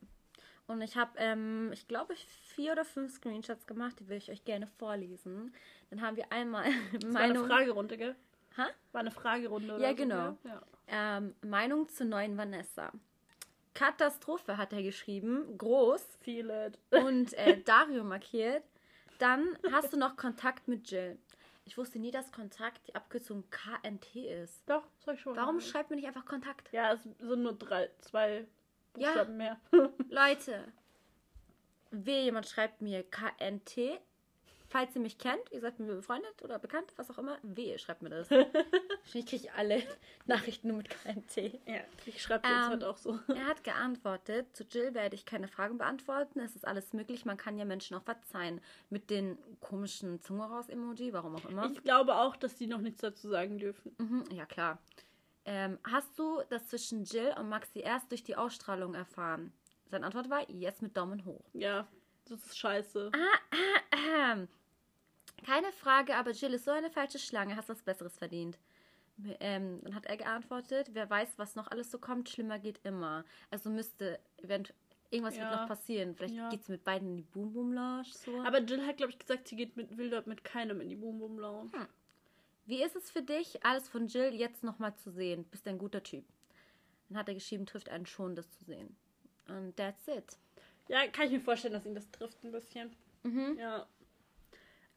Und ich habe, ähm, ich glaube, vier oder fünf Screenshots gemacht, die will ich euch gerne vorlesen. Dann haben wir einmal Das war Meinung, eine Fragerunde, gell? Ha? War eine Fragerunde oder Ja, so, genau. gell? Ja. ähm, Meinung zur neuen Vanessa. Katastrophe hat er geschrieben, groß Feel it. und äh, Dario markiert. Dann hast du noch Kontakt mit Jill. Ich wusste nie, dass Kontakt die Abkürzung KNT ist. Doch, hab ich schon. Warum mal. schreibt man nicht einfach Kontakt? Ja, es sind nur drei, zwei Ja. Buchstaben mehr. Leute, wehe, jemand schreibt mir KNT. Falls ihr mich kennt, ihr seid mir befreundet oder bekannt, was auch immer, wehe, schreibt mir das. ich kriege alle Nachrichten nur mit KNT. ja, ich schreibe dir jetzt Ähm, halt auch so. Er hat geantwortet, zu Jill werde ich keine Fragen beantworten. Es ist alles möglich, man kann ja Menschen auch verzeihen. Mit den komischen Zunge raus Emoji, warum auch immer. Ich glaube auch, dass die noch nichts dazu sagen dürfen. Mhm, ja, klar. Ähm, hast du das zwischen Jill und Maxi erst durch die Ausstrahlung erfahren? Seine Antwort war, yes, mit Daumen hoch. Ja, das ist scheiße. Ähm, keine Frage, aber Jill ist so eine falsche Schlange, hast was Besseres verdient. Ähm, dann hat er geantwortet, wer weiß, was noch alles so kommt, schlimmer geht immer. Also müsste event irgendwas Ja. wird noch passieren. Vielleicht Ja. geht's mit beiden in die Boom Boom Lounge so. Aber Jill hat, glaube ich, gesagt, sie geht mit, will dort mit keinem in die Boom Boom Lounge. Wie ist es für dich, alles von Jill jetzt nochmal zu sehen? Bist ein guter Typ. Dann hat er geschrieben, trifft einen schon, das zu sehen. Und that's it. Ja, kann ich mir vorstellen, dass ihn das trifft ein bisschen. Mhm. Ja.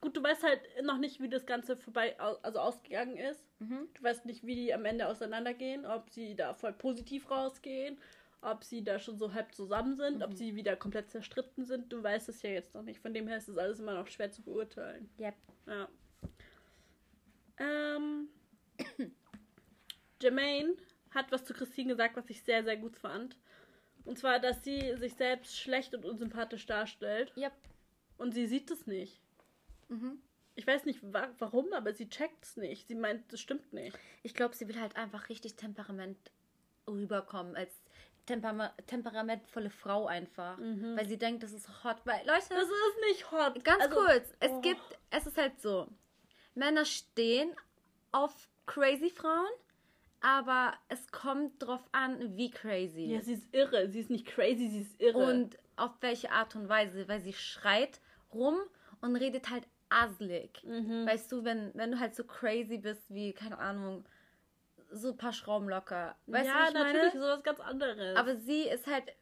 Gut, du weißt halt noch nicht, wie das Ganze vorbei, also ausgegangen ist. Mhm. Du weißt nicht, wie die am Ende auseinandergehen, ob sie da voll positiv rausgehen, ob sie da schon so halb zusammen sind, Mhm. ob sie wieder komplett zerstritten sind. Du weißt es ja jetzt noch nicht. Von dem her ist es alles immer noch schwer zu beurteilen. Yep. Ja. Ähm. Jermaine hat was zu Christine gesagt, was ich sehr, sehr gut fand. Und zwar, dass sie sich selbst schlecht und unsympathisch darstellt. Yep. Und sie sieht es nicht. Mhm. Ich weiß nicht wa warum, aber sie checkt es nicht. Sie meint, das stimmt nicht. Ich glaube, sie will halt einfach richtig Temperament rüberkommen als Temper temperamentvolle Frau einfach. Weil sie denkt, das ist hot. Weil, Leute, Das ist nicht hot. ganz Also, kurz, es oh. gibt, es ist halt so, Männer stehen auf crazy Frauen, aber es kommt drauf an, wie crazy. Ja, sie ist irre. Sie ist nicht crazy, sie ist irre. Und auf welche Art und Weise, weil sie schreit rum und redet halt aslig. Mhm. Weißt du, wenn, wenn du halt so crazy bist wie, keine Ahnung, so ein paar Schrauben locker. Weißt ja, du, was ich natürlich, meine? sowas ganz anderes. Aber sie ist halt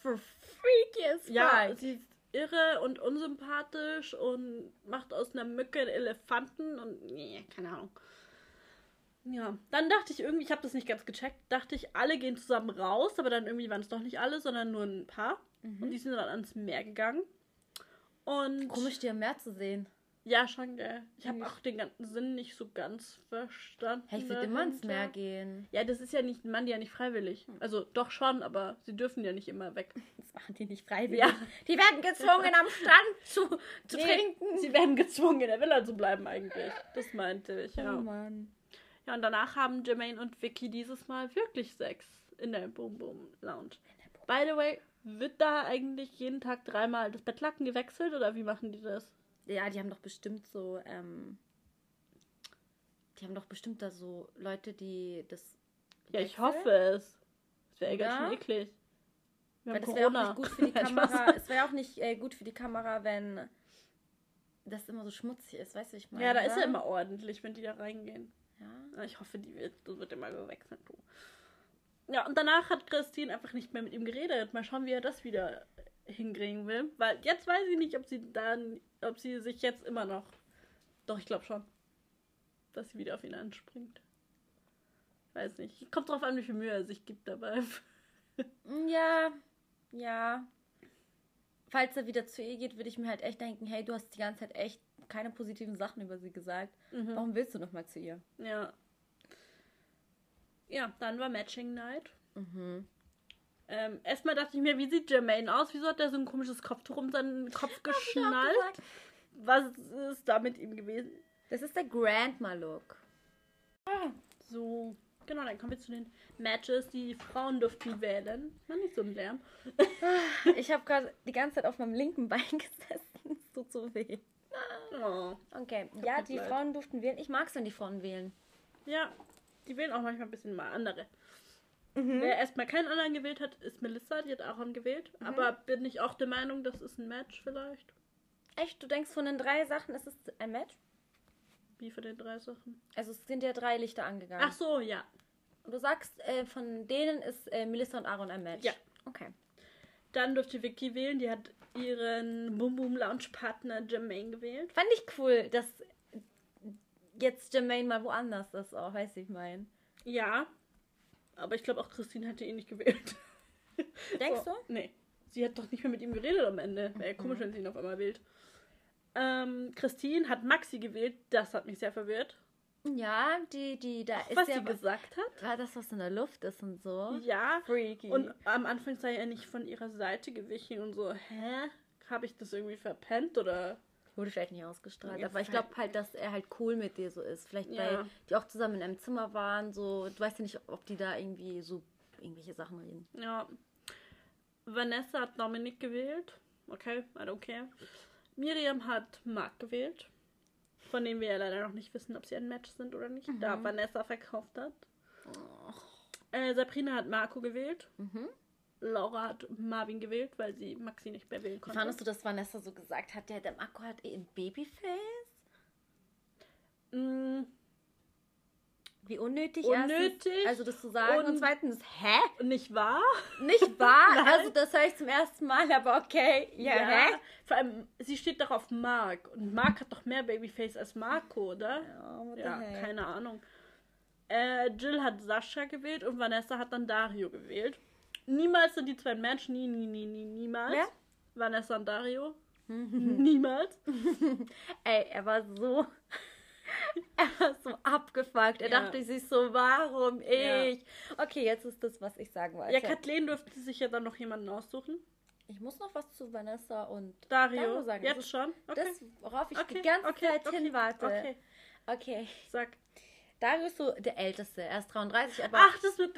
freaky as ja, fuck. sie ist irre und unsympathisch und macht aus einer Mücke einen Elefanten und nee, keine Ahnung. Ja, dann dachte ich irgendwie, ich habe das nicht ganz gecheckt, dachte ich, alle gehen zusammen raus, aber dann irgendwie waren es doch nicht alle, sondern nur ein paar. Und die sind dann ans Meer gegangen. Und Komisch, die am Meer zu sehen. Ja, schon, gell. Ich habe Eigentlich- auch den ganzen Sinn nicht so ganz verstanden. Hey, ich würde immer ins. Meer gehen. Ja, das ist ja nicht, man die ja nicht freiwillig. Also doch schon, aber sie dürfen ja nicht immer weg. Das machen die nicht freiwillig. Ja. Die werden gezwungen, am Strand zu, zu Nee, trinken. Sie werden gezwungen, in der Villa zu bleiben eigentlich. Das meinte ich, Oh ja. Mann. Ja, und danach haben Jermaine und Vicky dieses Mal wirklich Sex in der Boom Boom Lounge. By the way, wird da eigentlich jeden Tag dreimal das Bettlaken gewechselt oder wie machen die das? Ja, die haben doch bestimmt so, ähm, die haben doch bestimmt da so Leute, die das. Ja, ich wechseln. hoffe es. Das wäre Oder? ganz schön eklig. Weil das wäre auch nicht gut für die. Kamera. es wäre auch nicht äh, gut für die Kamera, wenn das immer so schmutzig ist, weißt du, ich meine? Ja, da ist ja oder? immer ordentlich, wenn die da reingehen. Ja. Ja, Ich hoffe, die wird, das wird immer gewechselt. Du. Ja, und danach hat Christine einfach nicht mehr mit ihm geredet. Mal schauen, wie er das wieder hinkriegen will. Weil jetzt weiß ich nicht, ob sie dann, ob sie sich jetzt immer noch. Doch, ich glaube schon. Dass sie wieder auf ihn anspringt. Weiß nicht. Kommt drauf an, wie viel Mühe er sich gibt dabei. Ja, ja. Falls er wieder zu ihr geht, würde ich mir halt echt denken, hey, du hast die ganze Zeit echt keine positiven Sachen über sie gesagt. Mhm. Warum willst du noch mal zu ihr? Ja. Ja, dann war Matching Night. Mhm. Ähm, erstmal dachte ich mir, wie sieht Jermaine aus? Wieso hat er so ein komisches Kopftuch um seinen Kopf geschnallt? Was ist da mit ihm gewesen? Das ist der Grandma-Look. So, genau, dann kommen wir zu den Matches. Die Frauen durften wählen. War nicht so ein Lärm. Ich habe gerade die ganze Zeit auf meinem linken Bein gesessen. Es tut so weh. Oh. Okay, ja, die leid. Frauen durften wählen. Ich mag es, wenn die Frauen wählen. Ja, die wählen auch manchmal ein bisschen mal andere. Mhm. Wer erstmal keinen anderen gewählt hat, ist Melissa. Die hat Aaron gewählt. Mhm. Aber bin ich auch der Meinung, das ist ein Match vielleicht? Echt, du denkst, von den drei Sachen ist es ein Match? Wie für den drei Sachen? Also es sind ja drei Lichter angegangen. Ach so, ja. Und du sagst, äh, von denen ist äh, Melissa und Aaron ein Match. Ja. Okay. Dann durfte Vicky wählen. Die hat ihren Boom Boom Lounge Partner Jermaine gewählt. Fand ich cool, dass jetzt Jermaine mal woanders ist, auch, weiß ich mein. Ja. Aber ich glaube auch Christine hätte ihn nicht gewählt. Denkst so. du? Nee. Sie hat doch nicht mehr mit ihm geredet am Ende. Wäre ja komisch, wenn sie ihn auf einmal wählt. Ähm, Christine hat Maxi gewählt. Das hat mich sehr verwirrt. Ja, die, die, da ist was ja sie gesagt hat. war das, was in der Luft ist und so. Ja. Freaky. Und am Anfang sei er nicht von ihrer Seite gewichen und so, hä? Habe ich das irgendwie verpennt oder? Wurde vielleicht nicht ausgestrahlt. Ja, aber ich glaube halt, dass er halt cool mit dir so ist. Vielleicht, Ja. weil die auch zusammen in einem Zimmer waren. So, du weißt ja nicht, ob die da irgendwie so irgendwelche Sachen reden. Ja. Vanessa hat Dominik gewählt. Okay, I don't care. Miriam hat Mark gewählt. Von dem wir ja leider noch nicht wissen, ob sie ein Match sind oder nicht, da Vanessa verkauft hat. Äh, Sabrina hat Marco gewählt. Mhm. Laura hat Marvin gewählt, weil sie Maxi nicht mehr wählen konnte. Fandest du, dass Vanessa so gesagt hat, der, der Marco hat eh ein Babyface? Mm, Wie unnötig, Unnötig erstens, also das zu sagen. Und, und- zweitens, hä? nicht wahr? Nicht wahr? Also das höre ich zum ersten Mal, aber okay. Ja, hä? Vor allem, sie steht doch auf Mark. Und Mark hat doch mehr Babyface als Marco, oder? Ja, the Ja, heck? keine Ahnung. Äh, Jill hat Sascha gewählt und Vanessa hat dann Dario gewählt. Niemals sind die zwei ein Match. Nie, nie, nie, nie, niemals. Wer? Vanessa und Dario. niemals. Ey, er war so. er war so abgefuckt. Er Ja. dachte sich so, warum Ja. ich? Okay, jetzt ist das, was ich sagen wollte. Ja, Kathleen durfte sich ja dann noch jemanden aussuchen. ich muss noch was zu Vanessa und Dario. Dario sagen. Jetzt Das ist schon? Okay. das, worauf ich okay. die ganze okay. Zeit okay. hinwarte. Okay. okay. Sag. Dario ist so der Älteste. Er ist 33, aber. Ach, das wird.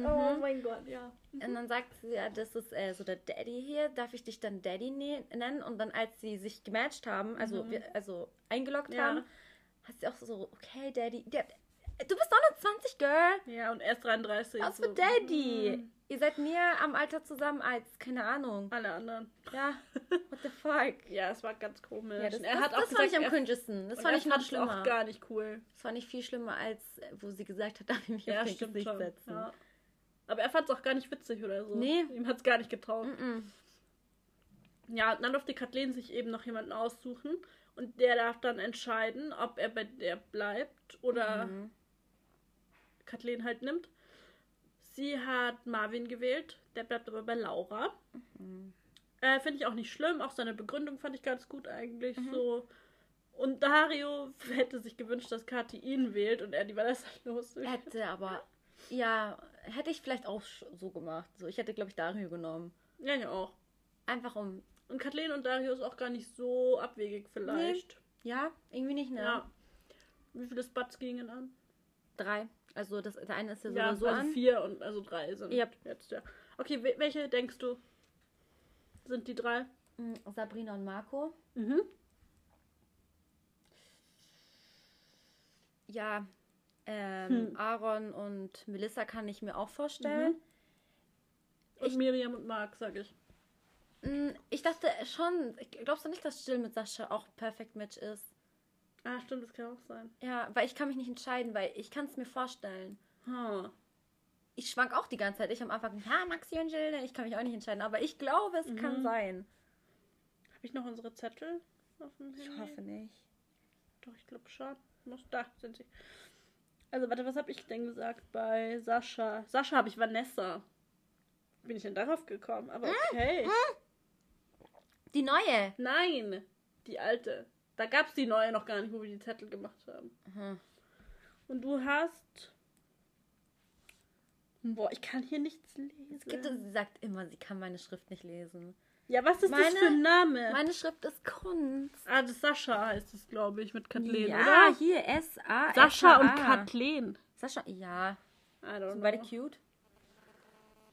Mhm. Oh mein Gott, ja. Und dann sagt sie, ja, das ist äh, so der Daddy hier, darf ich dich dann Daddy ne nennen? Und dann, als sie sich gematcht haben, also, wir, also eingeloggt Mhm. Ja. haben, hat sie auch so, okay, Daddy, der, du bist 29, Girl. Ja, und erst 33. Was so. für Daddy? Mm, Ihr seid mehr am Alter zusammen als, keine Ahnung. Alle anderen. Ja, what the fuck? Ja, es war ganz komisch. Ja, das, er das, hat auch das fand ich am cringesten. Das fand ich noch schlimmer. auch gar nicht cool. Das fand ich viel schlimmer, als äh, wo sie gesagt hat, darf ich mich Ja, auf stimmt Gesicht schon. setzen. Ja. Aber er fand es auch gar nicht witzig oder so. Nee. Ihm hat es gar nicht getraut. Mm-mm. Ja, dann durfte Kathleen sich eben noch jemanden aussuchen. Und der darf dann entscheiden, ob er bei der bleibt oder Mhm. Kathleen halt nimmt. Sie hat Marvin gewählt. Der bleibt aber bei Laura. Mhm. Äh, Finde ich auch nicht schlimm. Auch seine Begründung fand ich ganz gut eigentlich. Mhm. So, Und Dario hätte sich gewünscht, dass Kathi ihn wählt und er die Vanessa los. Hätte aber. Ja, hätte ich vielleicht auch so gemacht. So, ich hätte, glaube ich, Dario genommen. Ja, ja auch. Einfach um. Und Kathleen und Dario ist auch gar nicht so abwegig vielleicht. Ja, irgendwie nicht, ne? Ja. Wie viele Spots gingen an? Drei. Also das, der eine ist ja so Ja, so also an. vier und also drei sind Yep. jetzt, ja. Okay, we- welche denkst du sind die drei? Mm, Sabrina und Marco. Mhm. Ja. Ähm, Hm. Aaron und Melissa kann ich mir auch vorstellen. Und Ich- Miriam und Marc, sag ich. Mm, Ich dachte schon, glaubst du nicht, dass Jill mit Sascha auch Perfect Match ist? Ah, stimmt, das kann auch sein. Ja, weil ich kann mich nicht entscheiden, weil ich kann es mir vorstellen. Hm. Ich schwank auch die ganze Zeit. Ich am Anfang, ja, Maxi und Jill, ich kann mich auch nicht entscheiden. Aber ich glaube, es kann Mhm. sein. Habe ich noch unsere Zettel auf dem Handy? Ich hoffe nicht. Doch, ich glaube schon. Da sind sie. Also, warte, was habe ich denn gesagt bei Sascha? Sascha habe ich Vanessa. Bin ich denn darauf gekommen? Aber okay. Die neue. Nein, die alte. Da gab es die neue noch gar nicht, wo wir die Zettel gemacht haben. Mhm. Und du hast. Boah, ich kann hier nichts lesen. Es gibt, sie sagt immer, sie kann meine Schrift nicht lesen. Ja, was ist das Meine- für ein Name? Meine Schrift ist Kunst. ah, das Sascha heißt es, glaube ich, mit Kathleen, ja, oder? hier S-A. Sascha und. Kathleen. Sascha, ja. I don't Sind beide know. cute?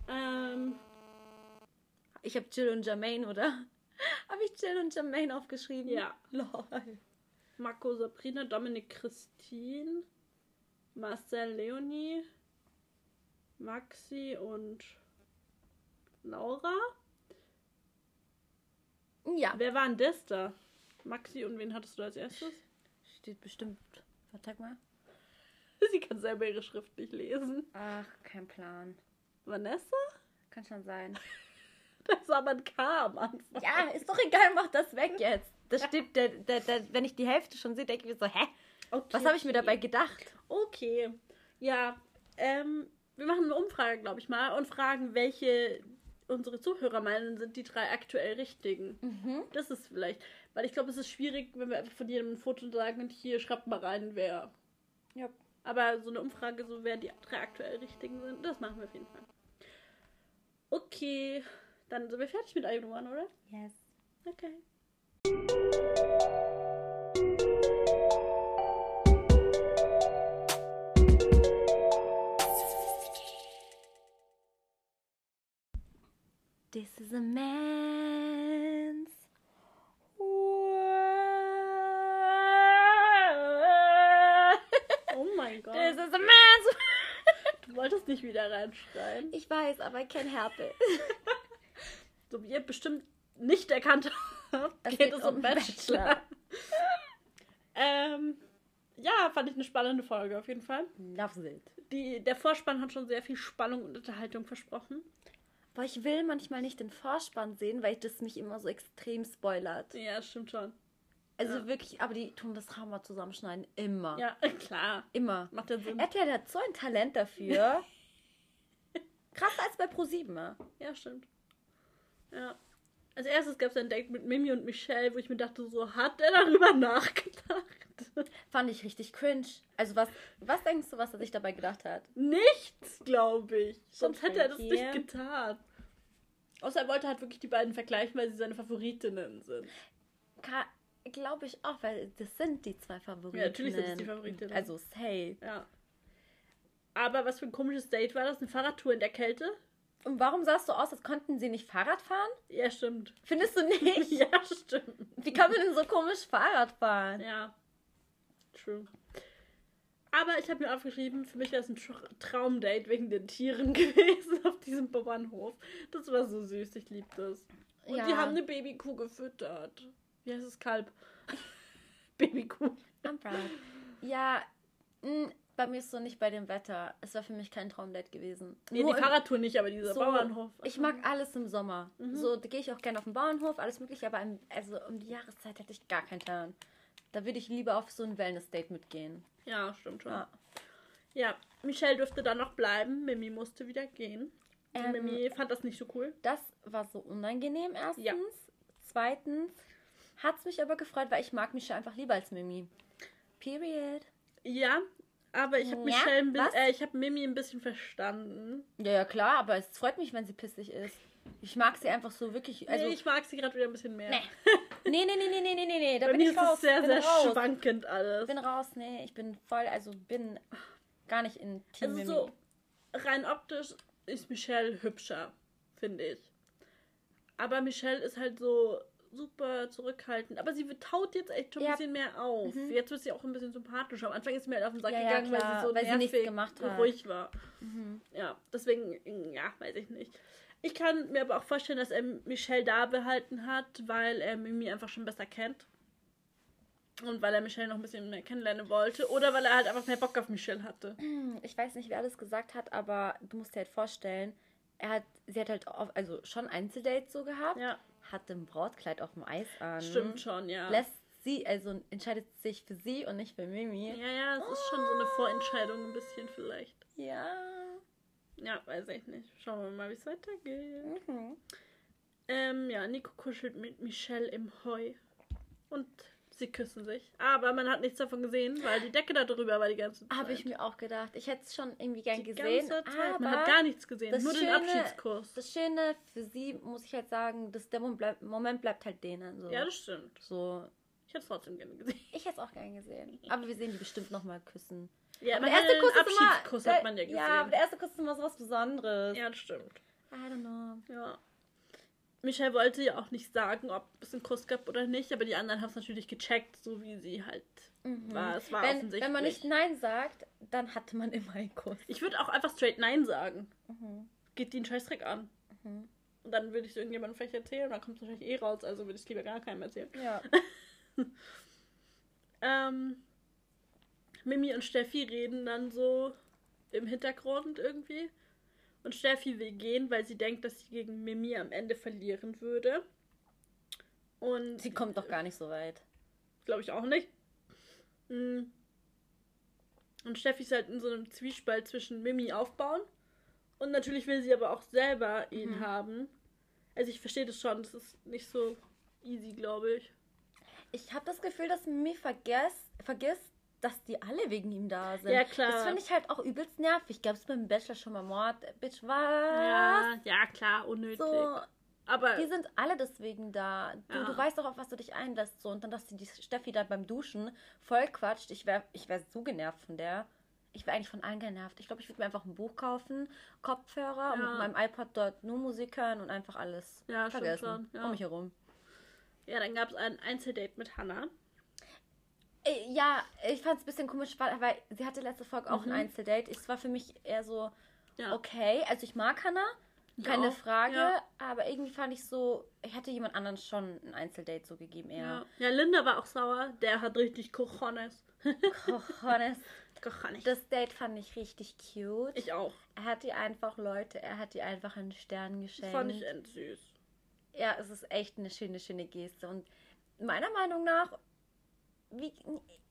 Ähm, Ich habe Jill und Jermaine, oder? habe ich Jill und Jermaine aufgeschrieben? ja. Lol. Marco, Sabrina, Dominik, Christine, Marcel, Leonie, Maxi und Laura. Ja. Wer war denn das da? Maxi und wen hattest du als erstes? Steht bestimmt. Warte mal. Sie kann selber ihre Schrift nicht lesen. Ach, kein Plan. Vanessa? Kann schon sein. Das war aber ein K am Anfang. Ja, ist doch egal, mach das weg jetzt. Das steht, der, der, der, wenn ich die Hälfte schon sehe, denke ich mir so, hä? Okay, Was habe ich mir dabei gedacht? Okay. Ja, ähm, wir machen eine Umfrage, glaube ich mal, und fragen, welche unsere Zuhörer meinen, sind die drei aktuell richtigen. Mhm. Das ist vielleicht, weil ich glaube, es ist schwierig, wenn wir einfach von jedem ein Foto sagen und hier schreibt mal rein, wer. Ja. Aber so eine Umfrage, so wer die drei aktuell richtigen sind, das machen wir auf jeden Fall. Okay, dann sind wir fertig mit Iron One, oder? Yes. Okay. This is a man's world. Oh mein Gott. This is a man's world. Du wolltest nicht wieder reinschreien. Ich weiß, aber ich can help it. So wie ihr bestimmt nicht erkannt habt, Es geht, geht es um um Bachelor. ähm, ja, fand ich eine spannende Folge auf jeden Fall. Loves it. Die, der Vorspann hat schon sehr viel Spannung und Unterhaltung versprochen. Aber ich will manchmal nicht den Vorspann sehen, weil das mich immer so extrem spoilert. Ja, stimmt schon. Also Ja. wirklich, aber die tun das Hammer zusammenschneiden. Immer. Ja, klar. Immer. Macht ja Sinn. RTL hat so ein Talent dafür. Krasser als bei ProSieben. ne? Ja, stimmt. Ja. Als erstes gab es ein Date mit Mimi und Michelle, wo ich mir dachte, so hat er darüber nachgedacht? Fand ich richtig cringe. Also was, was denkst du, was er sich dabei gedacht hat? Nichts, glaube ich. Sonst hätte er das nicht getan. Außer er wollte halt wirklich die beiden vergleichen, weil sie seine Favoritinnen sind. Glaube ich auch, weil das sind die zwei Favoriten. Ja, natürlich sind es die Favoritinnen. Also safe. Ja. Aber was für ein komisches Date war das? Eine Fahrradtour in der Kälte? Und warum sahst du aus, als konnten sie nicht Fahrrad fahren? Ja, stimmt. Findest du nicht? ja, stimmt. Wie kann man denn so komisch Fahrrad fahren? Ja. True. Aber ich habe mir aufgeschrieben, für mich wäre es ein Tra Traumdate wegen den Tieren gewesen auf diesem Bauernhof. Das war so süß, ich liebe das. Und Ja. die haben eine Babykuh gefüttert. Wie heißt es? Kalb. Babykuh. I'm proud. Ja, mh, bei mir ist so nicht bei dem Wetter. Es war für mich kein Traumdate gewesen. Nee, Nur die Fahrradtour nicht, aber dieser so, Bauernhof. Ich mag alles im Sommer. Mhm. So, da gehe ich auch gerne auf den Bauernhof, alles mögliche, aber im, also um die Jahreszeit hätte ich gar keinen Plan. Da würde ich lieber auf so ein Wellness-Date mitgehen. Ja, stimmt schon. Ja. Ja, Michelle durfte dann noch bleiben. Mimi musste wieder gehen. Ähm, Mimi fand das nicht so cool. Das war so unangenehm erstens. Ja. Zweitens Hat's mich aber gefreut, weil ich mag Michelle einfach lieber als Mimi. Period. Ja, aber ich habe Ja, Michelle ein bisschen, was? äh, ich habe Mimi ein bisschen verstanden. Ja, ja, klar, aber es freut mich, wenn sie pissig ist. Ich mag sie einfach so wirklich. Also, nee, ich mag sie gerade wieder ein bisschen mehr. Nee. Nee, nee, nee, nee, nee, nee, nee, da Bei bin mir ich raus. Ist sehr, bin sehr raus. schwankend alles. Bin raus, nee, ich bin voll, also bin gar nicht in Team Also so rein optisch ist Michelle hübscher, finde ich. Aber Michelle ist halt so super zurückhaltend. Aber sie taut jetzt echt schon ein ja. bisschen mehr auf. Mhm. Jetzt wird sie auch ein bisschen sympathischer. Am Anfang ist sie mir halt auf den Sack ja, gegangen, ja, weil sie so weil nervig sie nichts gemacht hat. ruhig war. Mhm. Ja, deswegen, ja, weiß ich nicht. Ich kann mir aber auch vorstellen, dass er Michelle da behalten hat, weil er Mimi einfach schon besser kennt. Und weil er Michelle noch ein bisschen mehr kennenlernen wollte. Oder weil er halt einfach mehr Bock auf Michelle hatte. ich weiß nicht, wer alles gesagt hat, aber du musst dir halt vorstellen, er hat, sie hat halt auf, also schon Einzeldates so gehabt, Ja, hatte ein Brautkleid auf dem Eis an. stimmt schon, ja. Lässt sie, also entscheidet sich für sie und nicht für Mimi. Ja, ja, es ist schon so eine Vorentscheidung ein bisschen vielleicht. Ja. Ja, weiß ich nicht. Schauen wir mal, wie es weitergeht. Mhm. Ähm, ja, Nico kuschelt mit Michelle im Heu. Und sie küssen sich. Aber man hat nichts davon gesehen, weil die Decke da drüber war die ganze Zeit. Habe ich mir auch gedacht. Ich hätte es schon irgendwie gern die gesehen. Aber Man hat gar nichts gesehen. das Nur den Schöne- Abschiedskuss. das Schöne für sie, muss ich halt sagen, dass der Moment bleibt, halt denen. So. Ja, das stimmt. so. Ich hätte es trotzdem gerne gesehen. Ich hätte es auch gern gesehen. Aber wir sehen die bestimmt nochmal küssen. Ja, Aber der hat erste Kuss ist immer. Abschiedskuss hat man ja gesehen. Ja, aber der erste Kuss ist immer so was Besonderes. ja, das stimmt. I don't know. Ja. Michelle wollte ja auch nicht sagen, ob es einen Kuss gab oder nicht, aber die anderen haben es natürlich gecheckt, so wie sie halt war. Es war Wenn, offensichtlich. wenn man nicht Nein sagt, dann hatte man immer einen Kuss. Ich würde auch einfach straight Nein sagen. Mhm. Geht die einen Scheißdreck an. Mhm. Und dann würde ich es irgendjemandem vielleicht erzählen, dann kommt es wahrscheinlich eh raus, also würde ich es lieber gar keinem erzählen. Ja. Ähm, Mimi und Steffi reden dann so im Hintergrund irgendwie. Und Steffi will gehen, weil sie denkt, dass sie gegen Mimi am Ende verlieren würde. Und Sie kommt doch gar nicht so weit. Glaube ich auch nicht. Mm. Und Steffi ist halt in so einem Zwiespalt zwischen Mimi aufbauen. Und natürlich will sie aber auch selber ihn haben. Also ich verstehe das schon, das ist nicht so easy, glaube ich. Ich habe das Gefühl, dass Mimi vergisst, dass die alle wegen ihm da sind. Ja, klar. Das finde ich halt auch übelst nervig. Gab es beim Bachelor schon mal Mord? Bitch, was? Ja, ja, klar, unnötig. So, aber die sind alle deswegen da. Du, Ja. du weißt doch, auf was du dich einlässt. So. Und dann, dass die, die Steffi da beim Duschen voll quatscht. Ich wäre ich wär so genervt von der. Ich wäre eigentlich von allen genervt. Ich glaube, ich würde mir einfach ein Buch kaufen, Kopfhörer und Ja. mit meinem iPod dort nur Musik hören und einfach alles Ja, vergessen. schon, ja. Um mich herum. ja, dann gab es ein Einzeldate mit Hannah. Äh, Ja, ich fand es ein bisschen komisch, weil, sie hatte letzte Folge auch Mhm. ein Einzeldate. Es war für mich eher so, Ja. okay, also ich mag Hannah, keine auch, Frage, ja. aber irgendwie fand ich so, ich hatte jemand anderen schon ein Einzeldate so gegeben eher. Ja. ja, Linda war auch sauer. Der hat richtig Cojones. Cojones. Cojones. Das Date fand ich richtig cute. ich auch. er hat ihr einfach, Leute, er hat ihr einfach einen Stern Das geschenkt. fand ich end süß. ja, es ist echt eine schöne, schöne Geste. Und meiner Meinung nach, wie,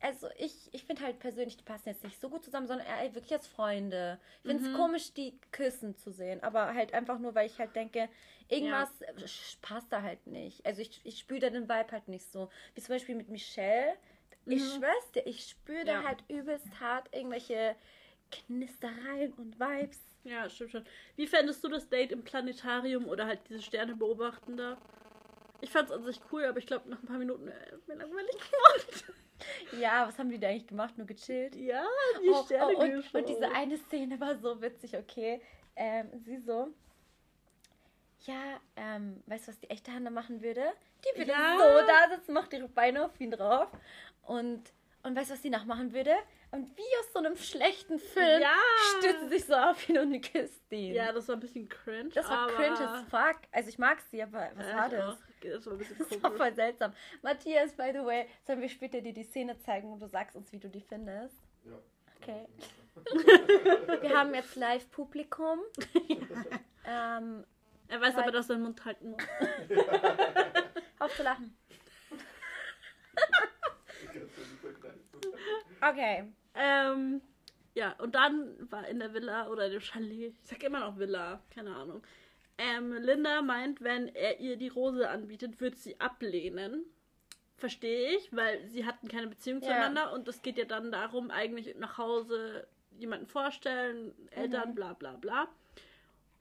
also ich, ich finde halt persönlich, die passen jetzt nicht so gut zusammen, sondern eher wirklich als Freunde. Ich finde es Mhm. komisch, die küssen zu sehen, aber halt einfach nur, weil ich halt denke, irgendwas sch- passt da halt nicht. Also ich, ich spüre da den Vibe halt nicht so. Wie zum Beispiel mit Michelle. Ich Mhm. schwör's dir, ich spüre da Ja. halt übelst hart irgendwelche Knistereien und Vibes. Ja, stimmt schon. Wie fändest du das Date im Planetarium oder halt diese Sterne beobachten da? Ich fand es an sich cool, aber ich glaube, nach ein paar Minuten äh, mir langweilig geworden. Ja, was haben die da eigentlich gemacht? Nur gechillt? ja, die Oh, Sterne oh, und, und diese eine Szene war so witzig, okay. Ähm, sie so. Ja, ähm, weißt du, was die echte Hannah machen würde? Die würde Ja. so da sitzen, macht ihre Beine auf ihn drauf. Und, und weißt du, was die nachmachen würde? Und wie aus so einem schlechten Film Ja. stützt sie sich so auf ihn und küsst ihn. Ja, das war ein bisschen cringe. das war cringe as fuck. Also ich mag sie, aber was Ja, war das? auch. Das war ein bisschen Das war komisch. voll seltsam. Matthias, by the way, sollen wir später dir die Szene zeigen und du sagst uns, wie du die findest? Ja. Okay. Wir haben jetzt Live-Publikum. ähm, Er weiß aber, dass er den Mund halten muss. auf zu lachen. Okay. Ähm, ja, und dann war in der Villa oder dem Chalet, ich sag immer noch Villa, keine Ahnung. Ähm, Linda meint, wenn er ihr die Rose anbietet, wird sie ablehnen. verstehe ich, weil sie hatten keine Beziehung Ja. zueinander und es geht ja dann darum, eigentlich nach Hause jemanden vorstellen, Eltern, Mhm. bla bla bla.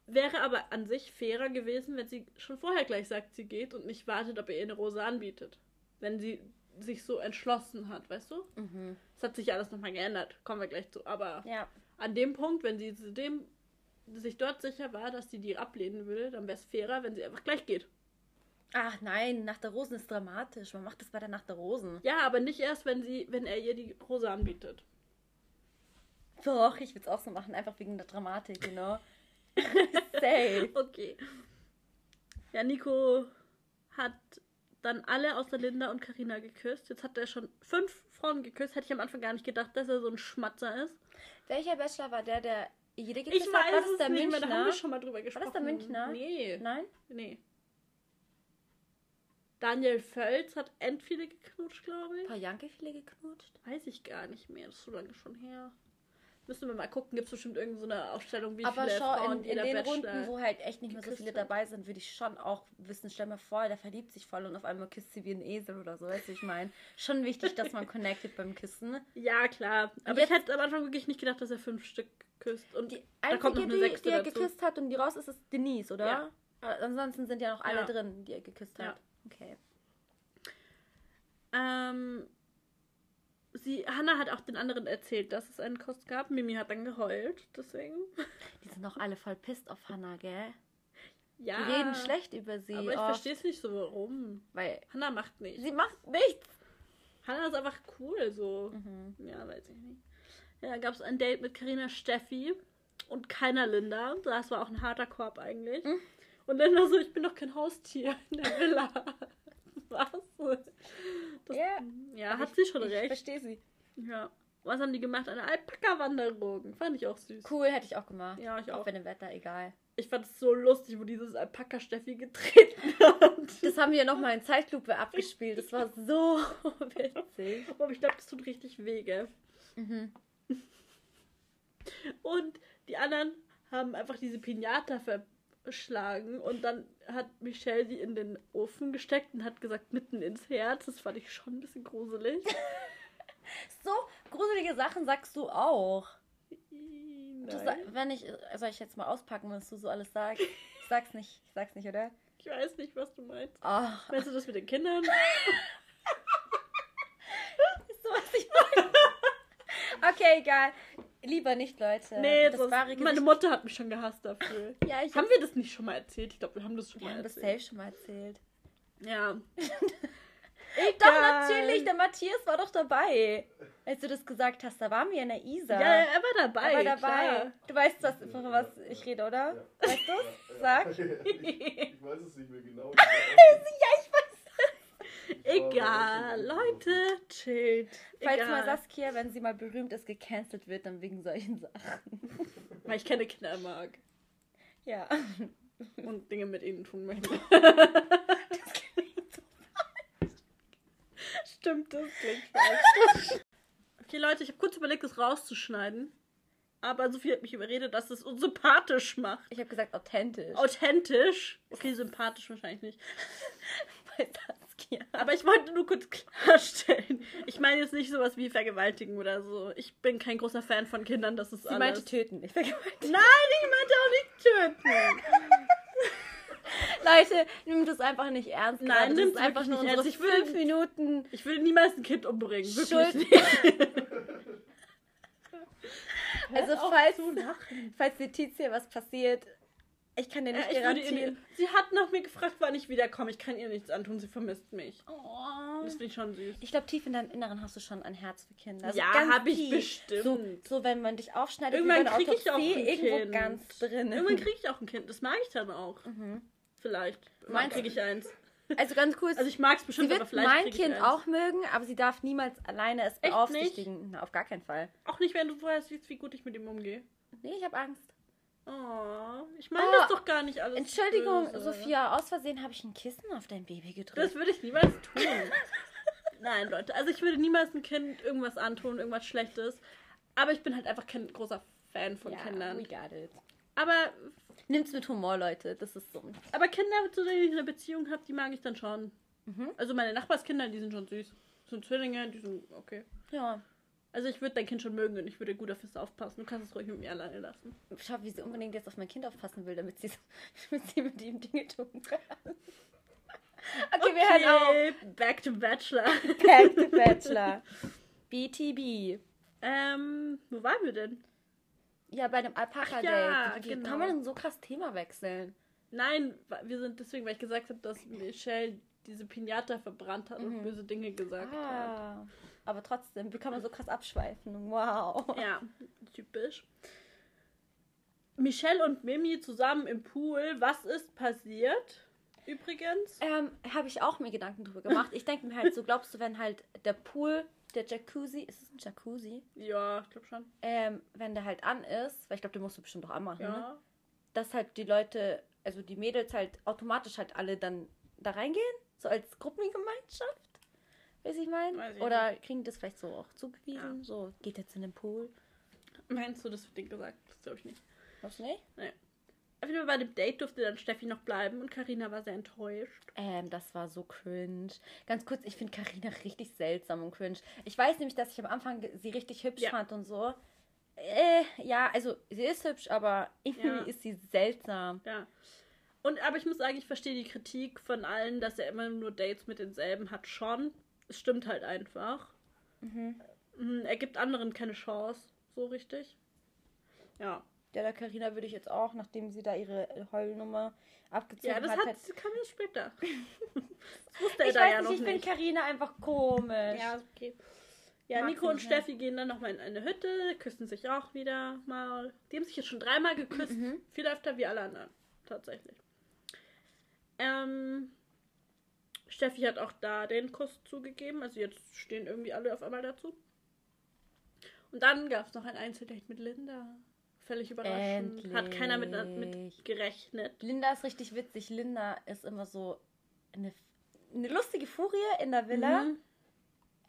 Wäre aber an sich fairer gewesen, wenn sie schon vorher gleich sagt, sie geht und nicht wartet, ob er ihr eine Rose anbietet. Wenn sie sich so entschlossen hat, weißt du? Mhm. Es hat sich ja alles nochmal geändert, kommen wir gleich zu. Aber Ja. an dem Punkt, wenn sie zu dem sich dort sicher war, dass sie die ablehnen würde, dann wäre es fairer, wenn sie einfach gleich geht. Ach nein, Nacht der Rosen ist dramatisch. Man macht das bei der Nacht der Rosen. Ja, aber nicht erst, wenn sie, wenn er ihr die Rose anbietet. Doch, ich würde es auch so machen, einfach wegen der Dramatik, you know? Safe. Okay. Ja, Nico hat dann alle außer Linda und Karina geküsst. Jetzt hat er schon fünf Frauen geküsst. Hätte ich am Anfang gar nicht gedacht, dass er so ein Schmatzer ist. Welcher Bachelor war der, der jede geküsst Ich hat? War weiß das es der nicht mehr, Münchner? da haben wir schon mal drüber gesprochen. das der Münchner? Nee. Nein? Nee. Daniel Völz hat end viele geknutscht, glaube ich. Paar Janke viele geknutscht? Weiß ich gar nicht mehr. Das ist so lange schon her. Müssen wir mal gucken. Gibt es bestimmt irgendeine so eine Aufstellung, wie Aber viele schau, Frauen in, in jeder den Bachelor Runden, wo halt echt nicht mehr so viele hat. dabei sind, würde ich schon auch wissen, stell mir vor, der verliebt sich voll und auf einmal küsst sie wie ein Esel oder so, weißt du, ich meine. Schon wichtig, dass man connected beim Küssen. Ja, klar. Aber jetzt- ich hätte am Anfang wirklich nicht gedacht, dass er fünf Stück küsst. Und Die einzige, eine die, die er dazu. geküsst hat und die raus ist, ist Denise, oder? Ja. Äh, Ansonsten sind ja noch alle Ja. drin, die er geküsst hat. Ja. Okay. Ähm, sie, Hannah hat auch den anderen erzählt, dass es einen Kuss gab. Mimi hat dann geheult, deswegen. Die sind doch alle voll pisst auf Hannah, gell? Ja. Die reden schlecht über sie. Aber ich verstehe es nicht so, warum. Weil Hannah macht nicht. sie macht nichts. Hannah ist einfach cool, so. Mhm. Ja, weiß ich nicht. Ja, gab es ein Date mit Karina Steffi und keiner Linda. Das war auch ein harter Korb eigentlich. Mhm. Und Linda so, ich bin doch kein Haustier in der Villa. Was? Das, Ja. ja, hat sie schon ich recht. verstehe sie. Ja. Was haben die gemacht? Eine Alpaka-Wanderung. Fand ich auch süß. Cool, hätte ich auch gemacht. Ja, ich auch. Auch bei dem Wetter, egal. Ich fand es so lustig, wo dieses Alpaka-Steffi getreten hat. Das haben wir nochmal in Zeitlupe abgespielt. Das war so witzig. Aber ich glaube, das tut richtig weh, gell? Mhm. Und die anderen haben einfach diese Pinata verschlagen und dann hat Michelle die in den Ofen gesteckt und hat gesagt, mitten ins Herz. Das fand ich schon ein bisschen gruselig. So gruselige Sachen sagst du auch. Du wenn ich, soll ich jetzt mal auspacken, was du so alles sagst? Ich sag's nicht, ich sag's nicht, oder? ich weiß nicht, was du meinst. Ach, Meinst du das mit den Kindern? weißt du, was ich meine? Okay, egal. Lieber nicht, Leute. nee, das wahre meine. Mutter hat mich schon gehasst dafür. Ja, ich Haben wir das nicht schon mal erzählt? Ich glaube, wir haben das schon wir mal haben das erzählt. safe schon mal erzählt. Ja. Doch, natürlich, der Matthias war doch dabei. Als du das gesagt hast, da waren wir in der Isar. Ja, er war dabei. Er war dabei. Klar. Du weißt, was, von was ich rede, oder? Ja. Weißt du's? Sag. Ich weiß es nicht mehr genau. Ja, ich. Egal, Leute, chillt. Falls Egal. mal Saskia, wenn sie mal berühmt ist, gecancelt wird, dann wegen solchen Sachen. Weil ich keine Kinder mag Ja. und Dinge mit ihnen tun möchte. Stimmt, das klingt falsch. Okay, Leute, ich habe kurz überlegt, das rauszuschneiden. Aber Sophie hat mich überredet, dass es uns sympathisch macht. Ich habe gesagt authentisch. Authentisch. Okay, sympathisch wahrscheinlich nicht. Bei Saskia. Aber ich wollte nur kurz klarstellen. Ich meine jetzt nicht sowas wie vergewaltigen oder so. Ich bin kein großer Fan von Kindern, das ist Sie alles. meinte töten, nicht vergewaltigen. Nein, ich meinte auch nicht töten. Leute, nimm das einfach nicht ernst. Nein, nimm's ist einfach nur ernst. Ich will- fünf Minuten. Ich will niemals ein Kind umbringen. Wirklich Schuld. nicht. Also falls, falls Letizia was passiert, ich kann dir Ja, nicht ihr, garantieren. sie hat nach mir gefragt, wann ich wiederkomme. Ich kann ihr nichts antun. Sie vermisst mich. Oh. Das finde ich schon süß. Ich glaube, tief in deinem Inneren hast du schon ein Herz für Kinder. Also Ja, ganz hab ich bestimmt. So, so, wenn man dich aufschneidet, Irgendwann wie bei einer krieg ich auch ein irgendwo Kind. ganz drin. Irgendwann kriege ich auch ein Kind. Das mag ich dann auch. Vielleicht. Wann Meinst kriege ich eins? Also ganz kurz, Also ich mag es sie bestimmt, aber wird vielleicht mein Kind auch mögen, aber sie darf niemals alleine es Echt beaufsichtigen. Na, auf gar keinen Fall. Auch nicht, wenn du vorher siehst, wie gut ich mit ihm umgehe. Nee, ich habe Angst. Oh, ich meine Oh, das doch gar nicht alles. Entschuldigung, böse. Sophia, aus Versehen habe ich ein Kissen auf dein Baby gedrückt. Das würde ich niemals tun. Nein, Leute. Also ich würde niemals ein Kind irgendwas antun, irgendwas Schlechtes. Aber ich bin halt einfach kein großer Fan von ja, Kindern. we got it. Aber, Nimm's mit Humor, Leute. Das ist so. aber Kinder, zu denen ich eine Beziehung habe, die mag ich dann schon. Also meine Nachbarskinder, die sind schon süß. Das sind Zwillinge, die sind okay. Ja. Also ich würde dein Kind schon mögen und ich würde gut auf es aufpassen. Du kannst es ruhig mit mir alleine lassen. Schau, wie sie unbedingt jetzt auf mein Kind aufpassen will, damit sie, damit sie mit ihm Dinge tun kann. Okay, wir hören auf. Okay, back to Bachelor. Back to Bachelor. BTB. ähm, wo waren wir denn? Ja, bei dem Alpaka-Date. ja, wie genau. kann man denn so krass Thema wechseln? Nein, wir sind deswegen, weil ich gesagt habe, dass Michelle diese Pinata verbrannt hat und böse Dinge gesagt hat. Aber trotzdem, wie kann man so krass abschweifen? Wow. Ja, typisch. Michelle und Mimi zusammen im Pool. Was ist passiert? Übrigens. Ähm, habe ich auch mir Gedanken drüber gemacht. Ich denke mir halt so, glaubst du, wenn halt der Pool, der Jacuzzi, ist es ein Jacuzzi? Ja, ich glaube schon. Ähm, wenn der halt an ist, weil ich glaube, den musst du bestimmt doch anmachen, ne? Ja. dass halt die Leute, also die Mädels halt automatisch halt alle dann da reingehen, so als Gruppengemeinschaft. Weiß ich mein? Weiß ich Oder kriegen die das vielleicht so auch zugewiesen? Ja. So, geht jetzt in den Pool. Meinst du, das wird denen gesagt? Das glaube ich nicht. Was nicht? Auf jeden Fall bei dem Date durfte dann Steffi noch bleiben und Karina war sehr enttäuscht. Ähm, das war so cringe. Ganz kurz, ich finde Karina richtig seltsam und cringe. Ich weiß nämlich, dass ich am Anfang sie richtig hübsch Ja. fand und so. Äh, ja, also sie ist hübsch, aber irgendwie Ja. ist sie seltsam. Ja. Und aber ich muss sagen, ich verstehe die Kritik von allen, dass er immer nur Dates mit denselben hat, schon. Es stimmt halt einfach. Mhm, Er gibt anderen keine Chance, so richtig. Ja. Ja, der Karina würde ich jetzt auch, nachdem sie da ihre Heulnummer abgezogen Ja, das hat, hat, das kam ja später. das wusste er Ich da weiß ja nicht, noch ich nicht. Karina einfach komisch. Ja, okay. Ja, Mag Nico und nicht. Steffi gehen dann nochmal in eine Hütte, küssen sich auch wieder mal. Die haben sich jetzt schon dreimal geküsst. Mhm. Viel öfter wie alle anderen. Tatsächlich. Ähm, Steffi hat auch da den Kuss zugegeben. Also jetzt stehen irgendwie alle auf einmal dazu. Und dann gab es noch ein Einzeldate mit Linda. Völlig überraschend. Hat keiner mit, mit Endlich. gerechnet. Linda ist richtig witzig. Linda ist immer so eine, eine lustige Furie in der Villa. Mhm.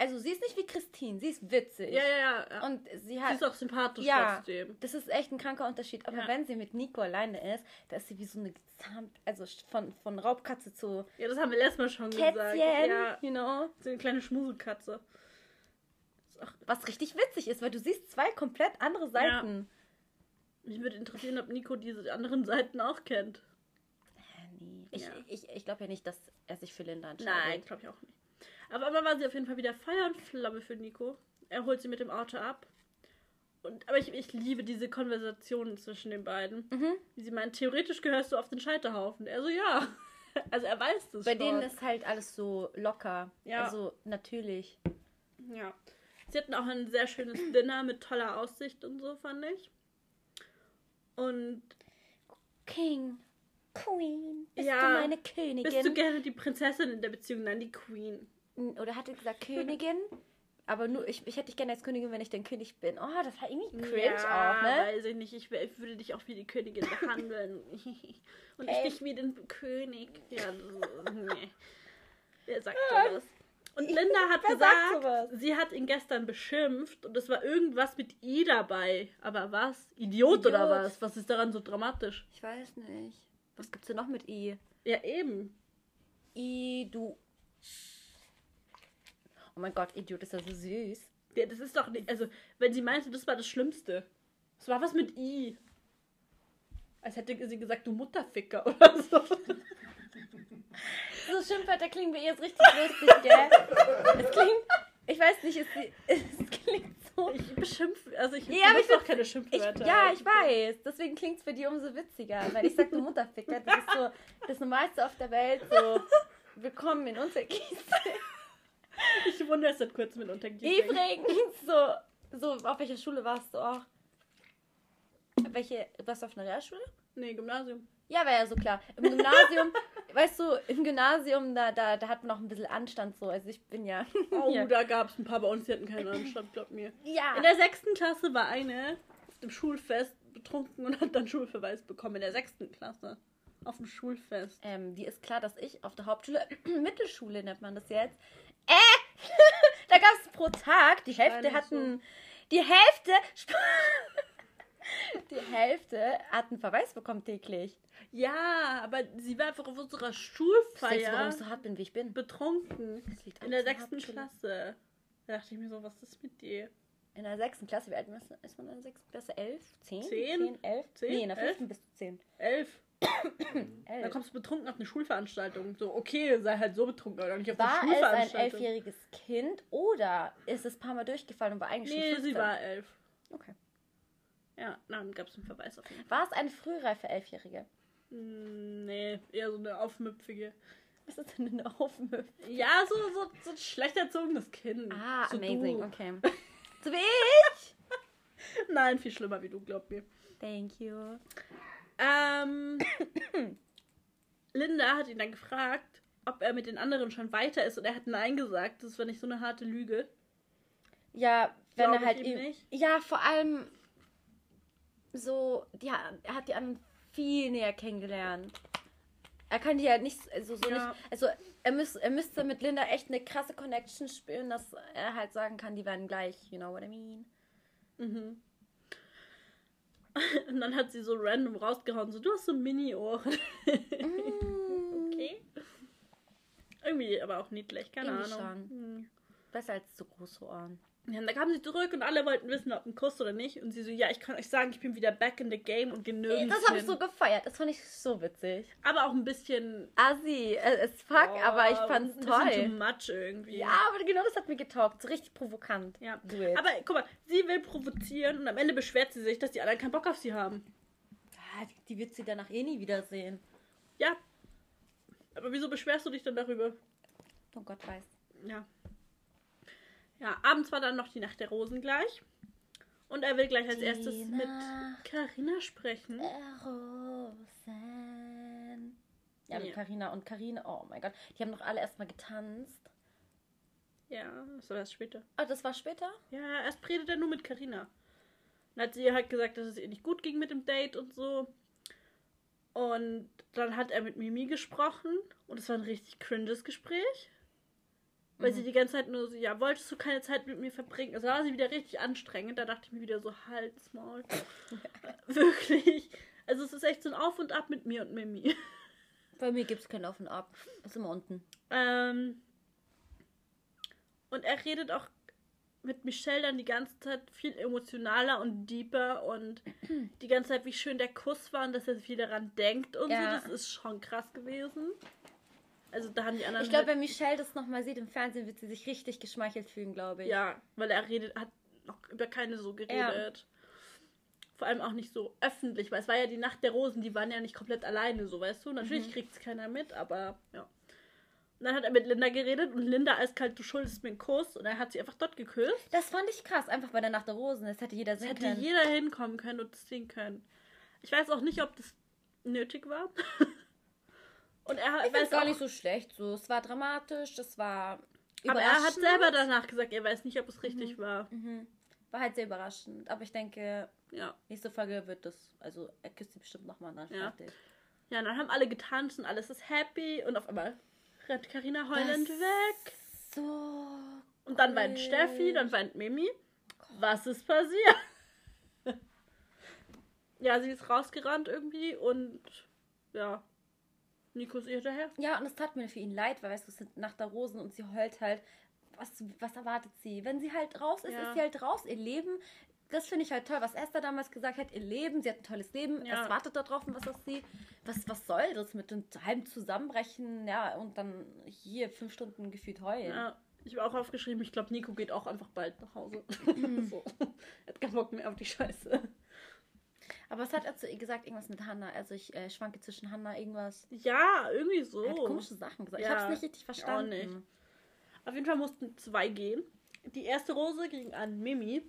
Also sie ist nicht wie Christine, sie ist witzig. Ja, ja, ja. ja. Und sie Sie hat. ist auch sympathisch ja, trotzdem. das ist echt ein kranker Unterschied. Aber Ja. wenn sie mit Nico alleine ist, da ist sie wie so eine gezahnt, also von, von Raubkatze zu Ja, das haben wir letztes Mal schon gesagt. Kätzchen, Ja, you know. so eine kleine Schmuselkatze. Was richtig witzig ist, weil du siehst zwei komplett andere Seiten. Mich würde interessieren, ob Nico diese anderen Seiten auch kennt. Äh, nee. Ich, Ja. ich, ich glaube ja nicht, dass er sich für Linda entscheidet. Nein, glaube ich auch nicht. Aber einmal war sie auf jeden Fall wieder Feuer und Flamme für Nico. Er holt sie mit dem Auto ab. Und, aber ich, ich liebe diese Konversationen zwischen den beiden. Mhm. Wie sie meint, theoretisch gehörst du auf den Scheiterhaufen. Er so, ja. Also er weiß das Bei schon. denen ist halt alles so locker. Ja. Also natürlich. Ja. Sie hatten auch ein sehr schönes Dinner mit toller Aussicht und so, fand ich. Und King, Queen, bist Ja. du meine Königin? bist du gerne die Prinzessin in der Beziehung? Nein, die Queen. Oder hat er gesagt Königin? Aber nur, ich, ich hätte dich gerne als Königin, wenn ich denn König bin. Oh, das war irgendwie cringe ja, auch, ne? weiß ich nicht. Ich, ich würde dich auch wie die Königin behandeln. Und Ähm. ich dich wie den König. Ja, so, nee. Wer sagt sowas? Und Linda hat Wer gesagt, sie hat ihn gestern beschimpft und es war irgendwas mit I dabei. Aber was? Idiot, oder Idiot. was? Was ist daran so dramatisch? Ich weiß nicht. Was gibt's denn noch mit I? Ja, eben. I, du. Oh mein Gott, Idiot ist ja so süß. Ja, das ist doch nicht. Also, wenn sie meinte, das war das Schlimmste. Es war was mit I. Als hätte sie gesagt, du Mutterficker oder so. So Schimpfwörter klingen ihr jetzt richtig lustig, gell? Es klingt. Ich weiß nicht, es, es klingt so. Ich beschimpfe, also ich Ja, ich benutze auch keine Ich, Schimpfwörter. ja, ich weiß. Deswegen klingt es für die umso witziger. Weil ich sag, du Mutterficker, das ist so das Normalste auf der Welt. So, willkommen in unserer Kiste. Ich wundere es seit kurzem mit Untergießing. Übrigens, so, so, auf welcher Schule warst du auch? Welche, warst du auf einer Realschule? Nee, Gymnasium. Ja, war ja so klar. Im Gymnasium, weißt du, im Gymnasium, da, da, da hat man auch ein bisschen Anstand so. Also ich bin ja. Oh, ja. da gab es ein paar bei uns, die hatten keinen Anstand, glaub mir. ja. In der sechsten Klasse war eine auf dem Schulfest betrunken und hat dann Schulverweis bekommen. In der sechsten Klasse. Auf dem Schulfest. Ähm, die ist klar, dass ich auf der Hauptschule, Mittelschule nennt man das jetzt. Äh! da gab es pro Tag, die Hälfte hatten. Die Hälfte. die Hälfte hat einen Verweis bekommen täglich. Ja, aber sie war einfach auf unserer Weißt du, warum Schulfeier ich so hart bin, wie ich bin? betrunken. In der sechsten. Klasse. Da dachte ich mir so, was ist mit dir? In der sechsten Klasse, wie alt ist man in der sechsten Klasse? Elf? Zehn? Zehn? Zehn? Elf? Zehn? Nee, in der Elf? fünften bist du zehn. Elf. Elf. Dann kommst du betrunken auf eine Schulveranstaltung. So, okay, sei halt so betrunken, aber nicht auf war eine es ein Schulveranstaltung. elfjähriges Kind oder ist es ein paar Mal durchgefallen und war eigentlich nee, schon 15? sie war elf. Okay. Ja, dann gab es einen Verweis auf jeden Fall. War es eine frühreife Elfjährige? Mm, Nee, eher so eine aufmüpfige. Was ist denn eine Aufmüpfung? Ja, so, so, so ein schlecht erzogenes Kind. Ah, so amazing, Du. okay. So wie ich? Nein, viel schlimmer wie du, glaub mir. Thank you. Ähm, Linda hat ihn dann gefragt, ob er mit den anderen schon weiter ist und er hat Nein gesagt. Das war nicht so eine harte Lüge. Ja, wenn Glaub er halt ihm- nicht. Ja, vor allem so, ja, er hat die anderen viel näher kennengelernt. Er kann die halt nicht, also so Ja. nicht, also er, müß, er müsste mit Linda echt eine krasse Connection spüren, dass er halt sagen kann, die werden gleich, you know what I mean. Mhm. Und dann hat sie so random rausgehauen, so, du hast so Mini-Ohren. okay. Irgendwie aber auch niedlich, keine Irgendwie Ahnung. schon. Hm. Besser als zu große Ohren. Und dann kam sie zurück und alle wollten wissen, ob ein Kuss oder nicht. Und sie so, ja, ich kann euch sagen, ich bin wieder back in the game und gehe nirgends Das habe ich so gefeiert, das fand ich so witzig. Aber auch ein bisschen... Assi, äh, es fuck, oh, aber ich fand's ein toll. too much irgendwie. Ja, aber genau das hat mir getaugt, so richtig provokant. Ja. Aber guck mal, sie will provozieren und am Ende beschwert sie sich, dass die anderen keinen Bock auf sie haben. Ah, die- die wird sie danach eh nie wiedersehen. Ja. Aber wieso beschwerst du dich dann darüber? Oh Gott weiß. Ja. Ja, abends war dann noch die Nacht der Rosen gleich. Und er will gleich als Die erstes mit Nacht Carina sprechen. der Rosen. Ja, mit Ja. Carina und Karina. Oh mein Gott. Die haben doch alle erstmal getanzt. Ja, das war erst später. Oh, das war später? Ja, erst redet er nur mit Carina. Dann hat sie halt gesagt, dass es ihr nicht gut ging mit dem Date und so. Und dann hat er mit Mimi gesprochen und es war ein richtig cringes Gespräch. Weil sie die ganze Zeit nur so, ja, wolltest du keine Zeit mit mir verbringen? Also war sie wieder richtig anstrengend. Da dachte ich mir wieder so, halt's Maul. Wirklich. Also es ist echt so ein Auf und Ab mit mir und Mimi. Bei mir gibt es kein Auf und Ab. Ist immer unten. Ähm, und er redet auch mit Michelle dann die ganze Zeit viel emotionaler und deeper und die ganze Zeit, wie schön der Kuss war und dass er viel daran denkt und Ja. so. Das ist schon krass gewesen. Also da haben die anderen. Ich glaube, halt, wenn Michelle das nochmal sieht im Fernsehen, wird sie sich richtig geschmeichelt fühlen, glaube ich. ja, weil er redet, hat noch über keine so geredet. Vor allem auch nicht so öffentlich, weil es war ja die Nacht der Rosen, die waren ja nicht komplett alleine, so weißt du. Natürlich Mhm. kriegt es keiner mit, aber ja. Und dann hat er mit Linda geredet und Linda eiskalt, du schuldest mir einen Kuss und er hat sie einfach dort geküsst. Das fand ich krass, einfach bei der Nacht der Rosen. Das hätte jeder Das sehen hätte können. jeder hinkommen können und das sehen können. Ich weiß auch nicht, ob das nötig war. und er Ich weiß finde gar nicht so schlecht. So, es war dramatisch, das war aber er hat selber danach gesagt, er weiß nicht, ob es richtig Mhm. war. War halt sehr überraschend. Aber ich denke, Ja. nächste Folge wird das, also er küsst sie bestimmt nochmal dann Ja. fertig. Ja, dann haben alle getanzt und alles ist happy und auf einmal rennt Karina heulend Das- weg. So. Und dann weint cool. Steffi, dann weint Mimi. Was ist passiert? ja, sie ist rausgerannt irgendwie und ja, Nico ist ihr hinterher. Ja, und es tat mir für ihn leid, weil weißt du, es sind Nacht der Rosen und sie heult halt. Was, was erwartet sie? Wenn sie halt raus ist, Ja. ist sie halt raus. Ihr Leben, das finde ich halt toll, was Esther damals gesagt hat. Ihr Leben, sie hat ein tolles Leben. Ja. Es wartet darauf, was das sie. Was, was soll das mit dem halben Zusammenbrechen? Ja, und dann hier fünf Stunden gefühlt heulen. Ja, ich habe auch aufgeschrieben, ich glaube, Nico geht auch einfach bald nach Hause. so. Er hat keinen Bock mehr auf die Scheiße. Aber was hat er zu ihr gesagt? Irgendwas mit Hannah. Also ich äh, schwanke zwischen Hannah, irgendwas. Ja, irgendwie so. Er hat komische Sachen gesagt. ich Ja, habe es nicht richtig ich auch verstanden. nicht. Auf jeden Fall mussten zwei gehen. Die erste Rose ging an Mimi,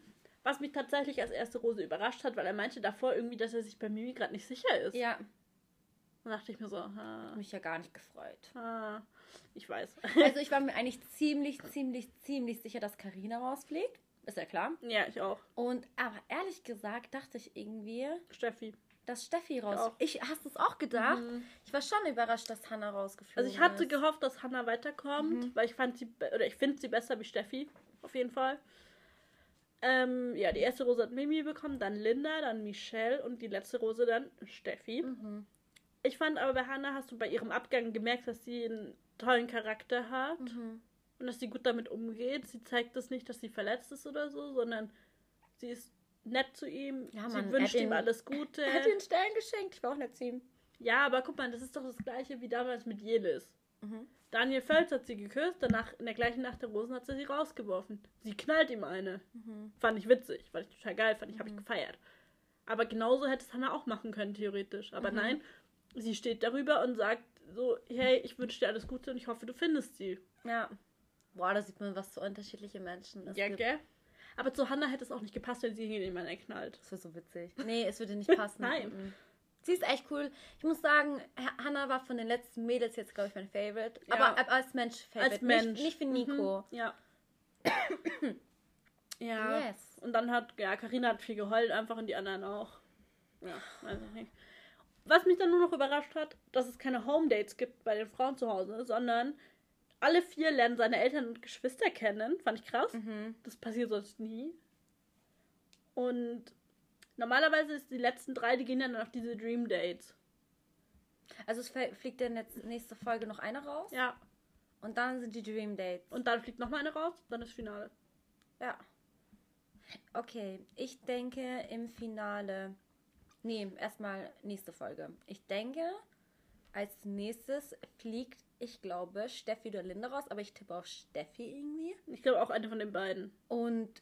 was mich tatsächlich als erste Rose überrascht hat, weil er meinte davor irgendwie, dass er sich bei Mimi gerade nicht sicher ist. Ja, Da dachte ich mir so, ha, mich ja gar nicht gefreut. ha, ich weiß. Also ich war mir eigentlich ziemlich, ziemlich, ziemlich sicher, dass Karina rausfliegt. Ist ja klar. ja, ich auch. Und aber ehrlich gesagt dachte ich irgendwie, Steffi. dass Steffi raus. auch. Ich hast es auch gedacht? Mhm. Ich war schon überrascht, dass Hannah rausgeflogen Also ich hatte ist. gehofft, dass Hannah weiterkommt, weil ich fand sie, oder ich finde sie besser wie Steffi, auf jeden Fall. Ähm, ja, die erste Rose hat Mimi bekommen, dann Linda, dann Michelle und die letzte Rose dann Steffi. Mhm. Ich fand aber bei Hannah hast du bei ihrem Abgang gemerkt, dass sie einen tollen Charakter hat Mhm. Und dass sie gut damit umgeht. Sie zeigt es nicht, dass sie verletzt ist oder so, sondern sie ist nett zu ihm. Ja, sie Mann, er wünscht ihm ihn- alles Gute. Er hat den Stern geschenkt. Ich war auch nicht zu ihm. Ja, aber guck mal, das ist doch das gleiche wie damals mit Jelis. Mhm. Daniel Völz hat sie geküsst, danach in der gleichen Nacht der Rosen hat sie sie rausgeworfen. Sie knallt ihm eine. Mhm. Fand ich witzig, fand ich total geil, fand ich, habe ich gefeiert. Aber genauso hätte es Hannah auch machen können, theoretisch. Aber Mhm. nein, sie steht darüber und sagt so, hey, ich wünsche dir alles Gute und ich hoffe, du findest sie. Ja. Boah, da sieht man, was für unterschiedliche Menschen es ja, gibt. gell? Aber zu Hannah hätte es auch nicht gepasst, wenn sie ihn in einen knallt. Das wäre so witzig. Nee, es würde nicht passen. Nein. Sie ist echt cool. Ich muss sagen, Ha- Hannah war von den letzten Mädels jetzt, glaube ich, mein Favorite. Ja. Aber ab- als Mensch Favorite. Als Mensch. Nicht, nicht für Nico. Mhm, ja. ja. Yes. Und dann hat, ja, Karina hat viel geheult, einfach und die anderen auch. Ja, weiß ich nicht. Was mich dann nur noch überrascht hat, dass es keine Home Dates gibt bei den Frauen zu Hause, sondern alle vier lernen seine Eltern und Geschwister kennen. Fand ich krass. Mhm. Das passiert sonst nie. Und normalerweise ist die letzten drei, die gehen dann auf diese Dream Dates. Also es fl- fliegt dann jetzt nächste Folge noch eine raus. Ja. Und dann sind die Dream Dates. Und dann fliegt nochmal eine raus, dann das Finale. Ja. Okay, ich denke im Finale. Nee, erstmal nächste Folge. Ich denke, als nächstes fliegt, ich glaube, Steffi oder Linda raus, aber ich tippe auf Steffi irgendwie. Ich glaube auch eine von den beiden. Und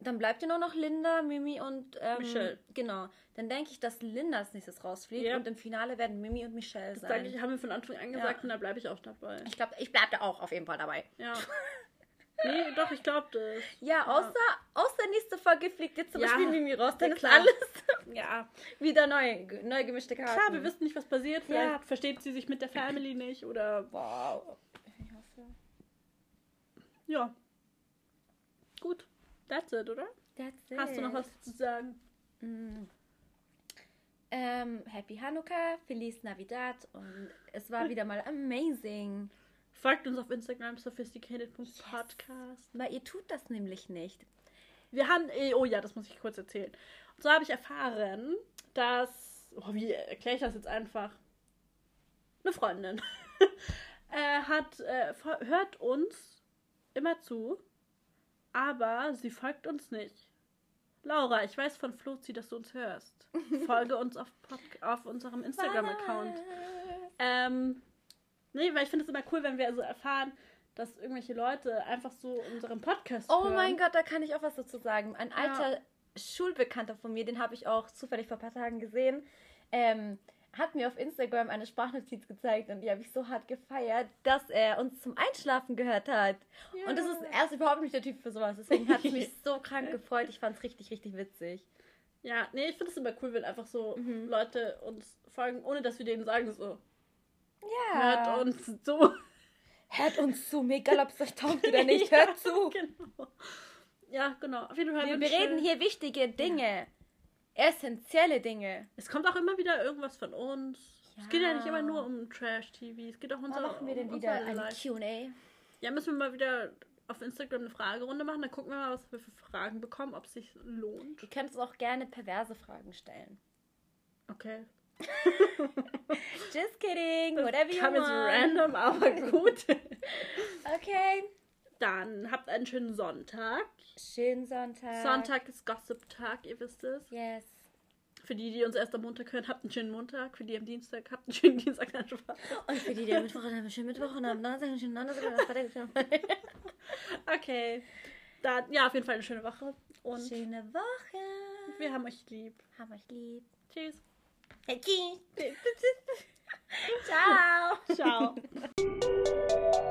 dann bleibt ja nur noch Linda, Mimi und ähm, Michelle. Genau. Dann denke ich, dass Linda als nächstes rausfliegt Ja. und im Finale werden Mimi und Michelle Das sein. sage ich, haben wir von Anfang an gesagt Ja. und da bleibe ich auch dabei. ich glaube, ich bleibe da auch auf jeden Fall dabei. Ja. Nee, doch, ich glaube das. Ja, außer, außer nächste Folge fliegt jetzt zum Ja. Beispiel Mimi raus. Dann Ja, ist alles Ja. wieder neu, neu gemischte Karten. Klar, wir wissen nicht, was passiert. Vielleicht versteht sie sich mit der Family nicht oder. Wow. Ich hoffe. Ja. Gut. That's it, oder? That's it. Hast du noch was zu sagen? Mm. Ähm, Happy Hanukkah, Feliz Navidad und es war wieder mal amazing. Folgt uns auf Instagram sophisticated.podcast. Weil ihr tut das nämlich nicht. Wir haben, eh, oh ja, das muss ich kurz erzählen. Und so habe ich erfahren, dass, oh, wie erkläre ich das jetzt einfach? Eine Freundin äh, hat, äh, hört uns immer zu, aber sie folgt uns nicht. Laura, ich weiß von Flozi, dass du uns hörst. Folge uns auf, Pod auf unserem Instagram-Account. Ähm, nee, weil ich finde es immer cool, wenn wir so erfahren, dass irgendwelche Leute einfach so unseren Podcast Oh hören. mein Gott, da kann ich auch was dazu sagen. Ein alter Schulbekannter von mir, den habe ich auch zufällig vor ein paar Tagen gesehen, ähm, hat mir auf Instagram eine Sprachnotiz gezeigt und die habe ich so hart gefeiert, dass er uns zum Einschlafen gehört hat. Und das ist er ist überhaupt nicht der Typ für sowas. Deswegen hat es mich so krank gefreut. Ich fand es richtig, richtig witzig. Ja, nee, ich finde es immer cool, wenn einfach so Mhm. Leute uns folgen, ohne dass wir denen sagen, so, Ja. hört uns so. Hört uns zu, mir egal ob es euch taugt oder nicht. Hört zu. Genau. Ja, genau. Auf jeden Fall. Wir wünsche- bereden hier wichtige Dinge. Essentielle Dinge. Es kommt auch immer wieder irgendwas von uns. Es geht ja nicht Ja. immer nur um Trash-TV. Es geht auch um unser, machen wir denn um wieder Life. Q&A? Ja, müssen wir mal wieder auf Instagram eine Fragerunde machen. Dann gucken wir mal, was wir für Fragen bekommen, ob es sich lohnt. Ihr könnt uns auch gerne perverse Fragen stellen. Okay. Just kidding, whatever you Kam jetzt want. random, aber gut. Okay. Dann habt einen schönen Sonntag. Schönen Sonntag. Sonntag ist Gossip-Tag, ihr wisst es. Yes. Für die, die uns erst am Montag hören, habt einen schönen Montag. Für die am Dienstag, habt einen schönen Dienstag. Nein, Spaß. Und für die, die am Mittwoch haben einen schönen Mittwoch und am Donnerstag einen schönen Donnerstag Freitag. Okay. Dann, ja, auf jeden Fall eine schöne Woche. Und Schöne Woche. wir haben euch lieb. Haben euch lieb. Tschüss. Aquí. Ciao. Ciao.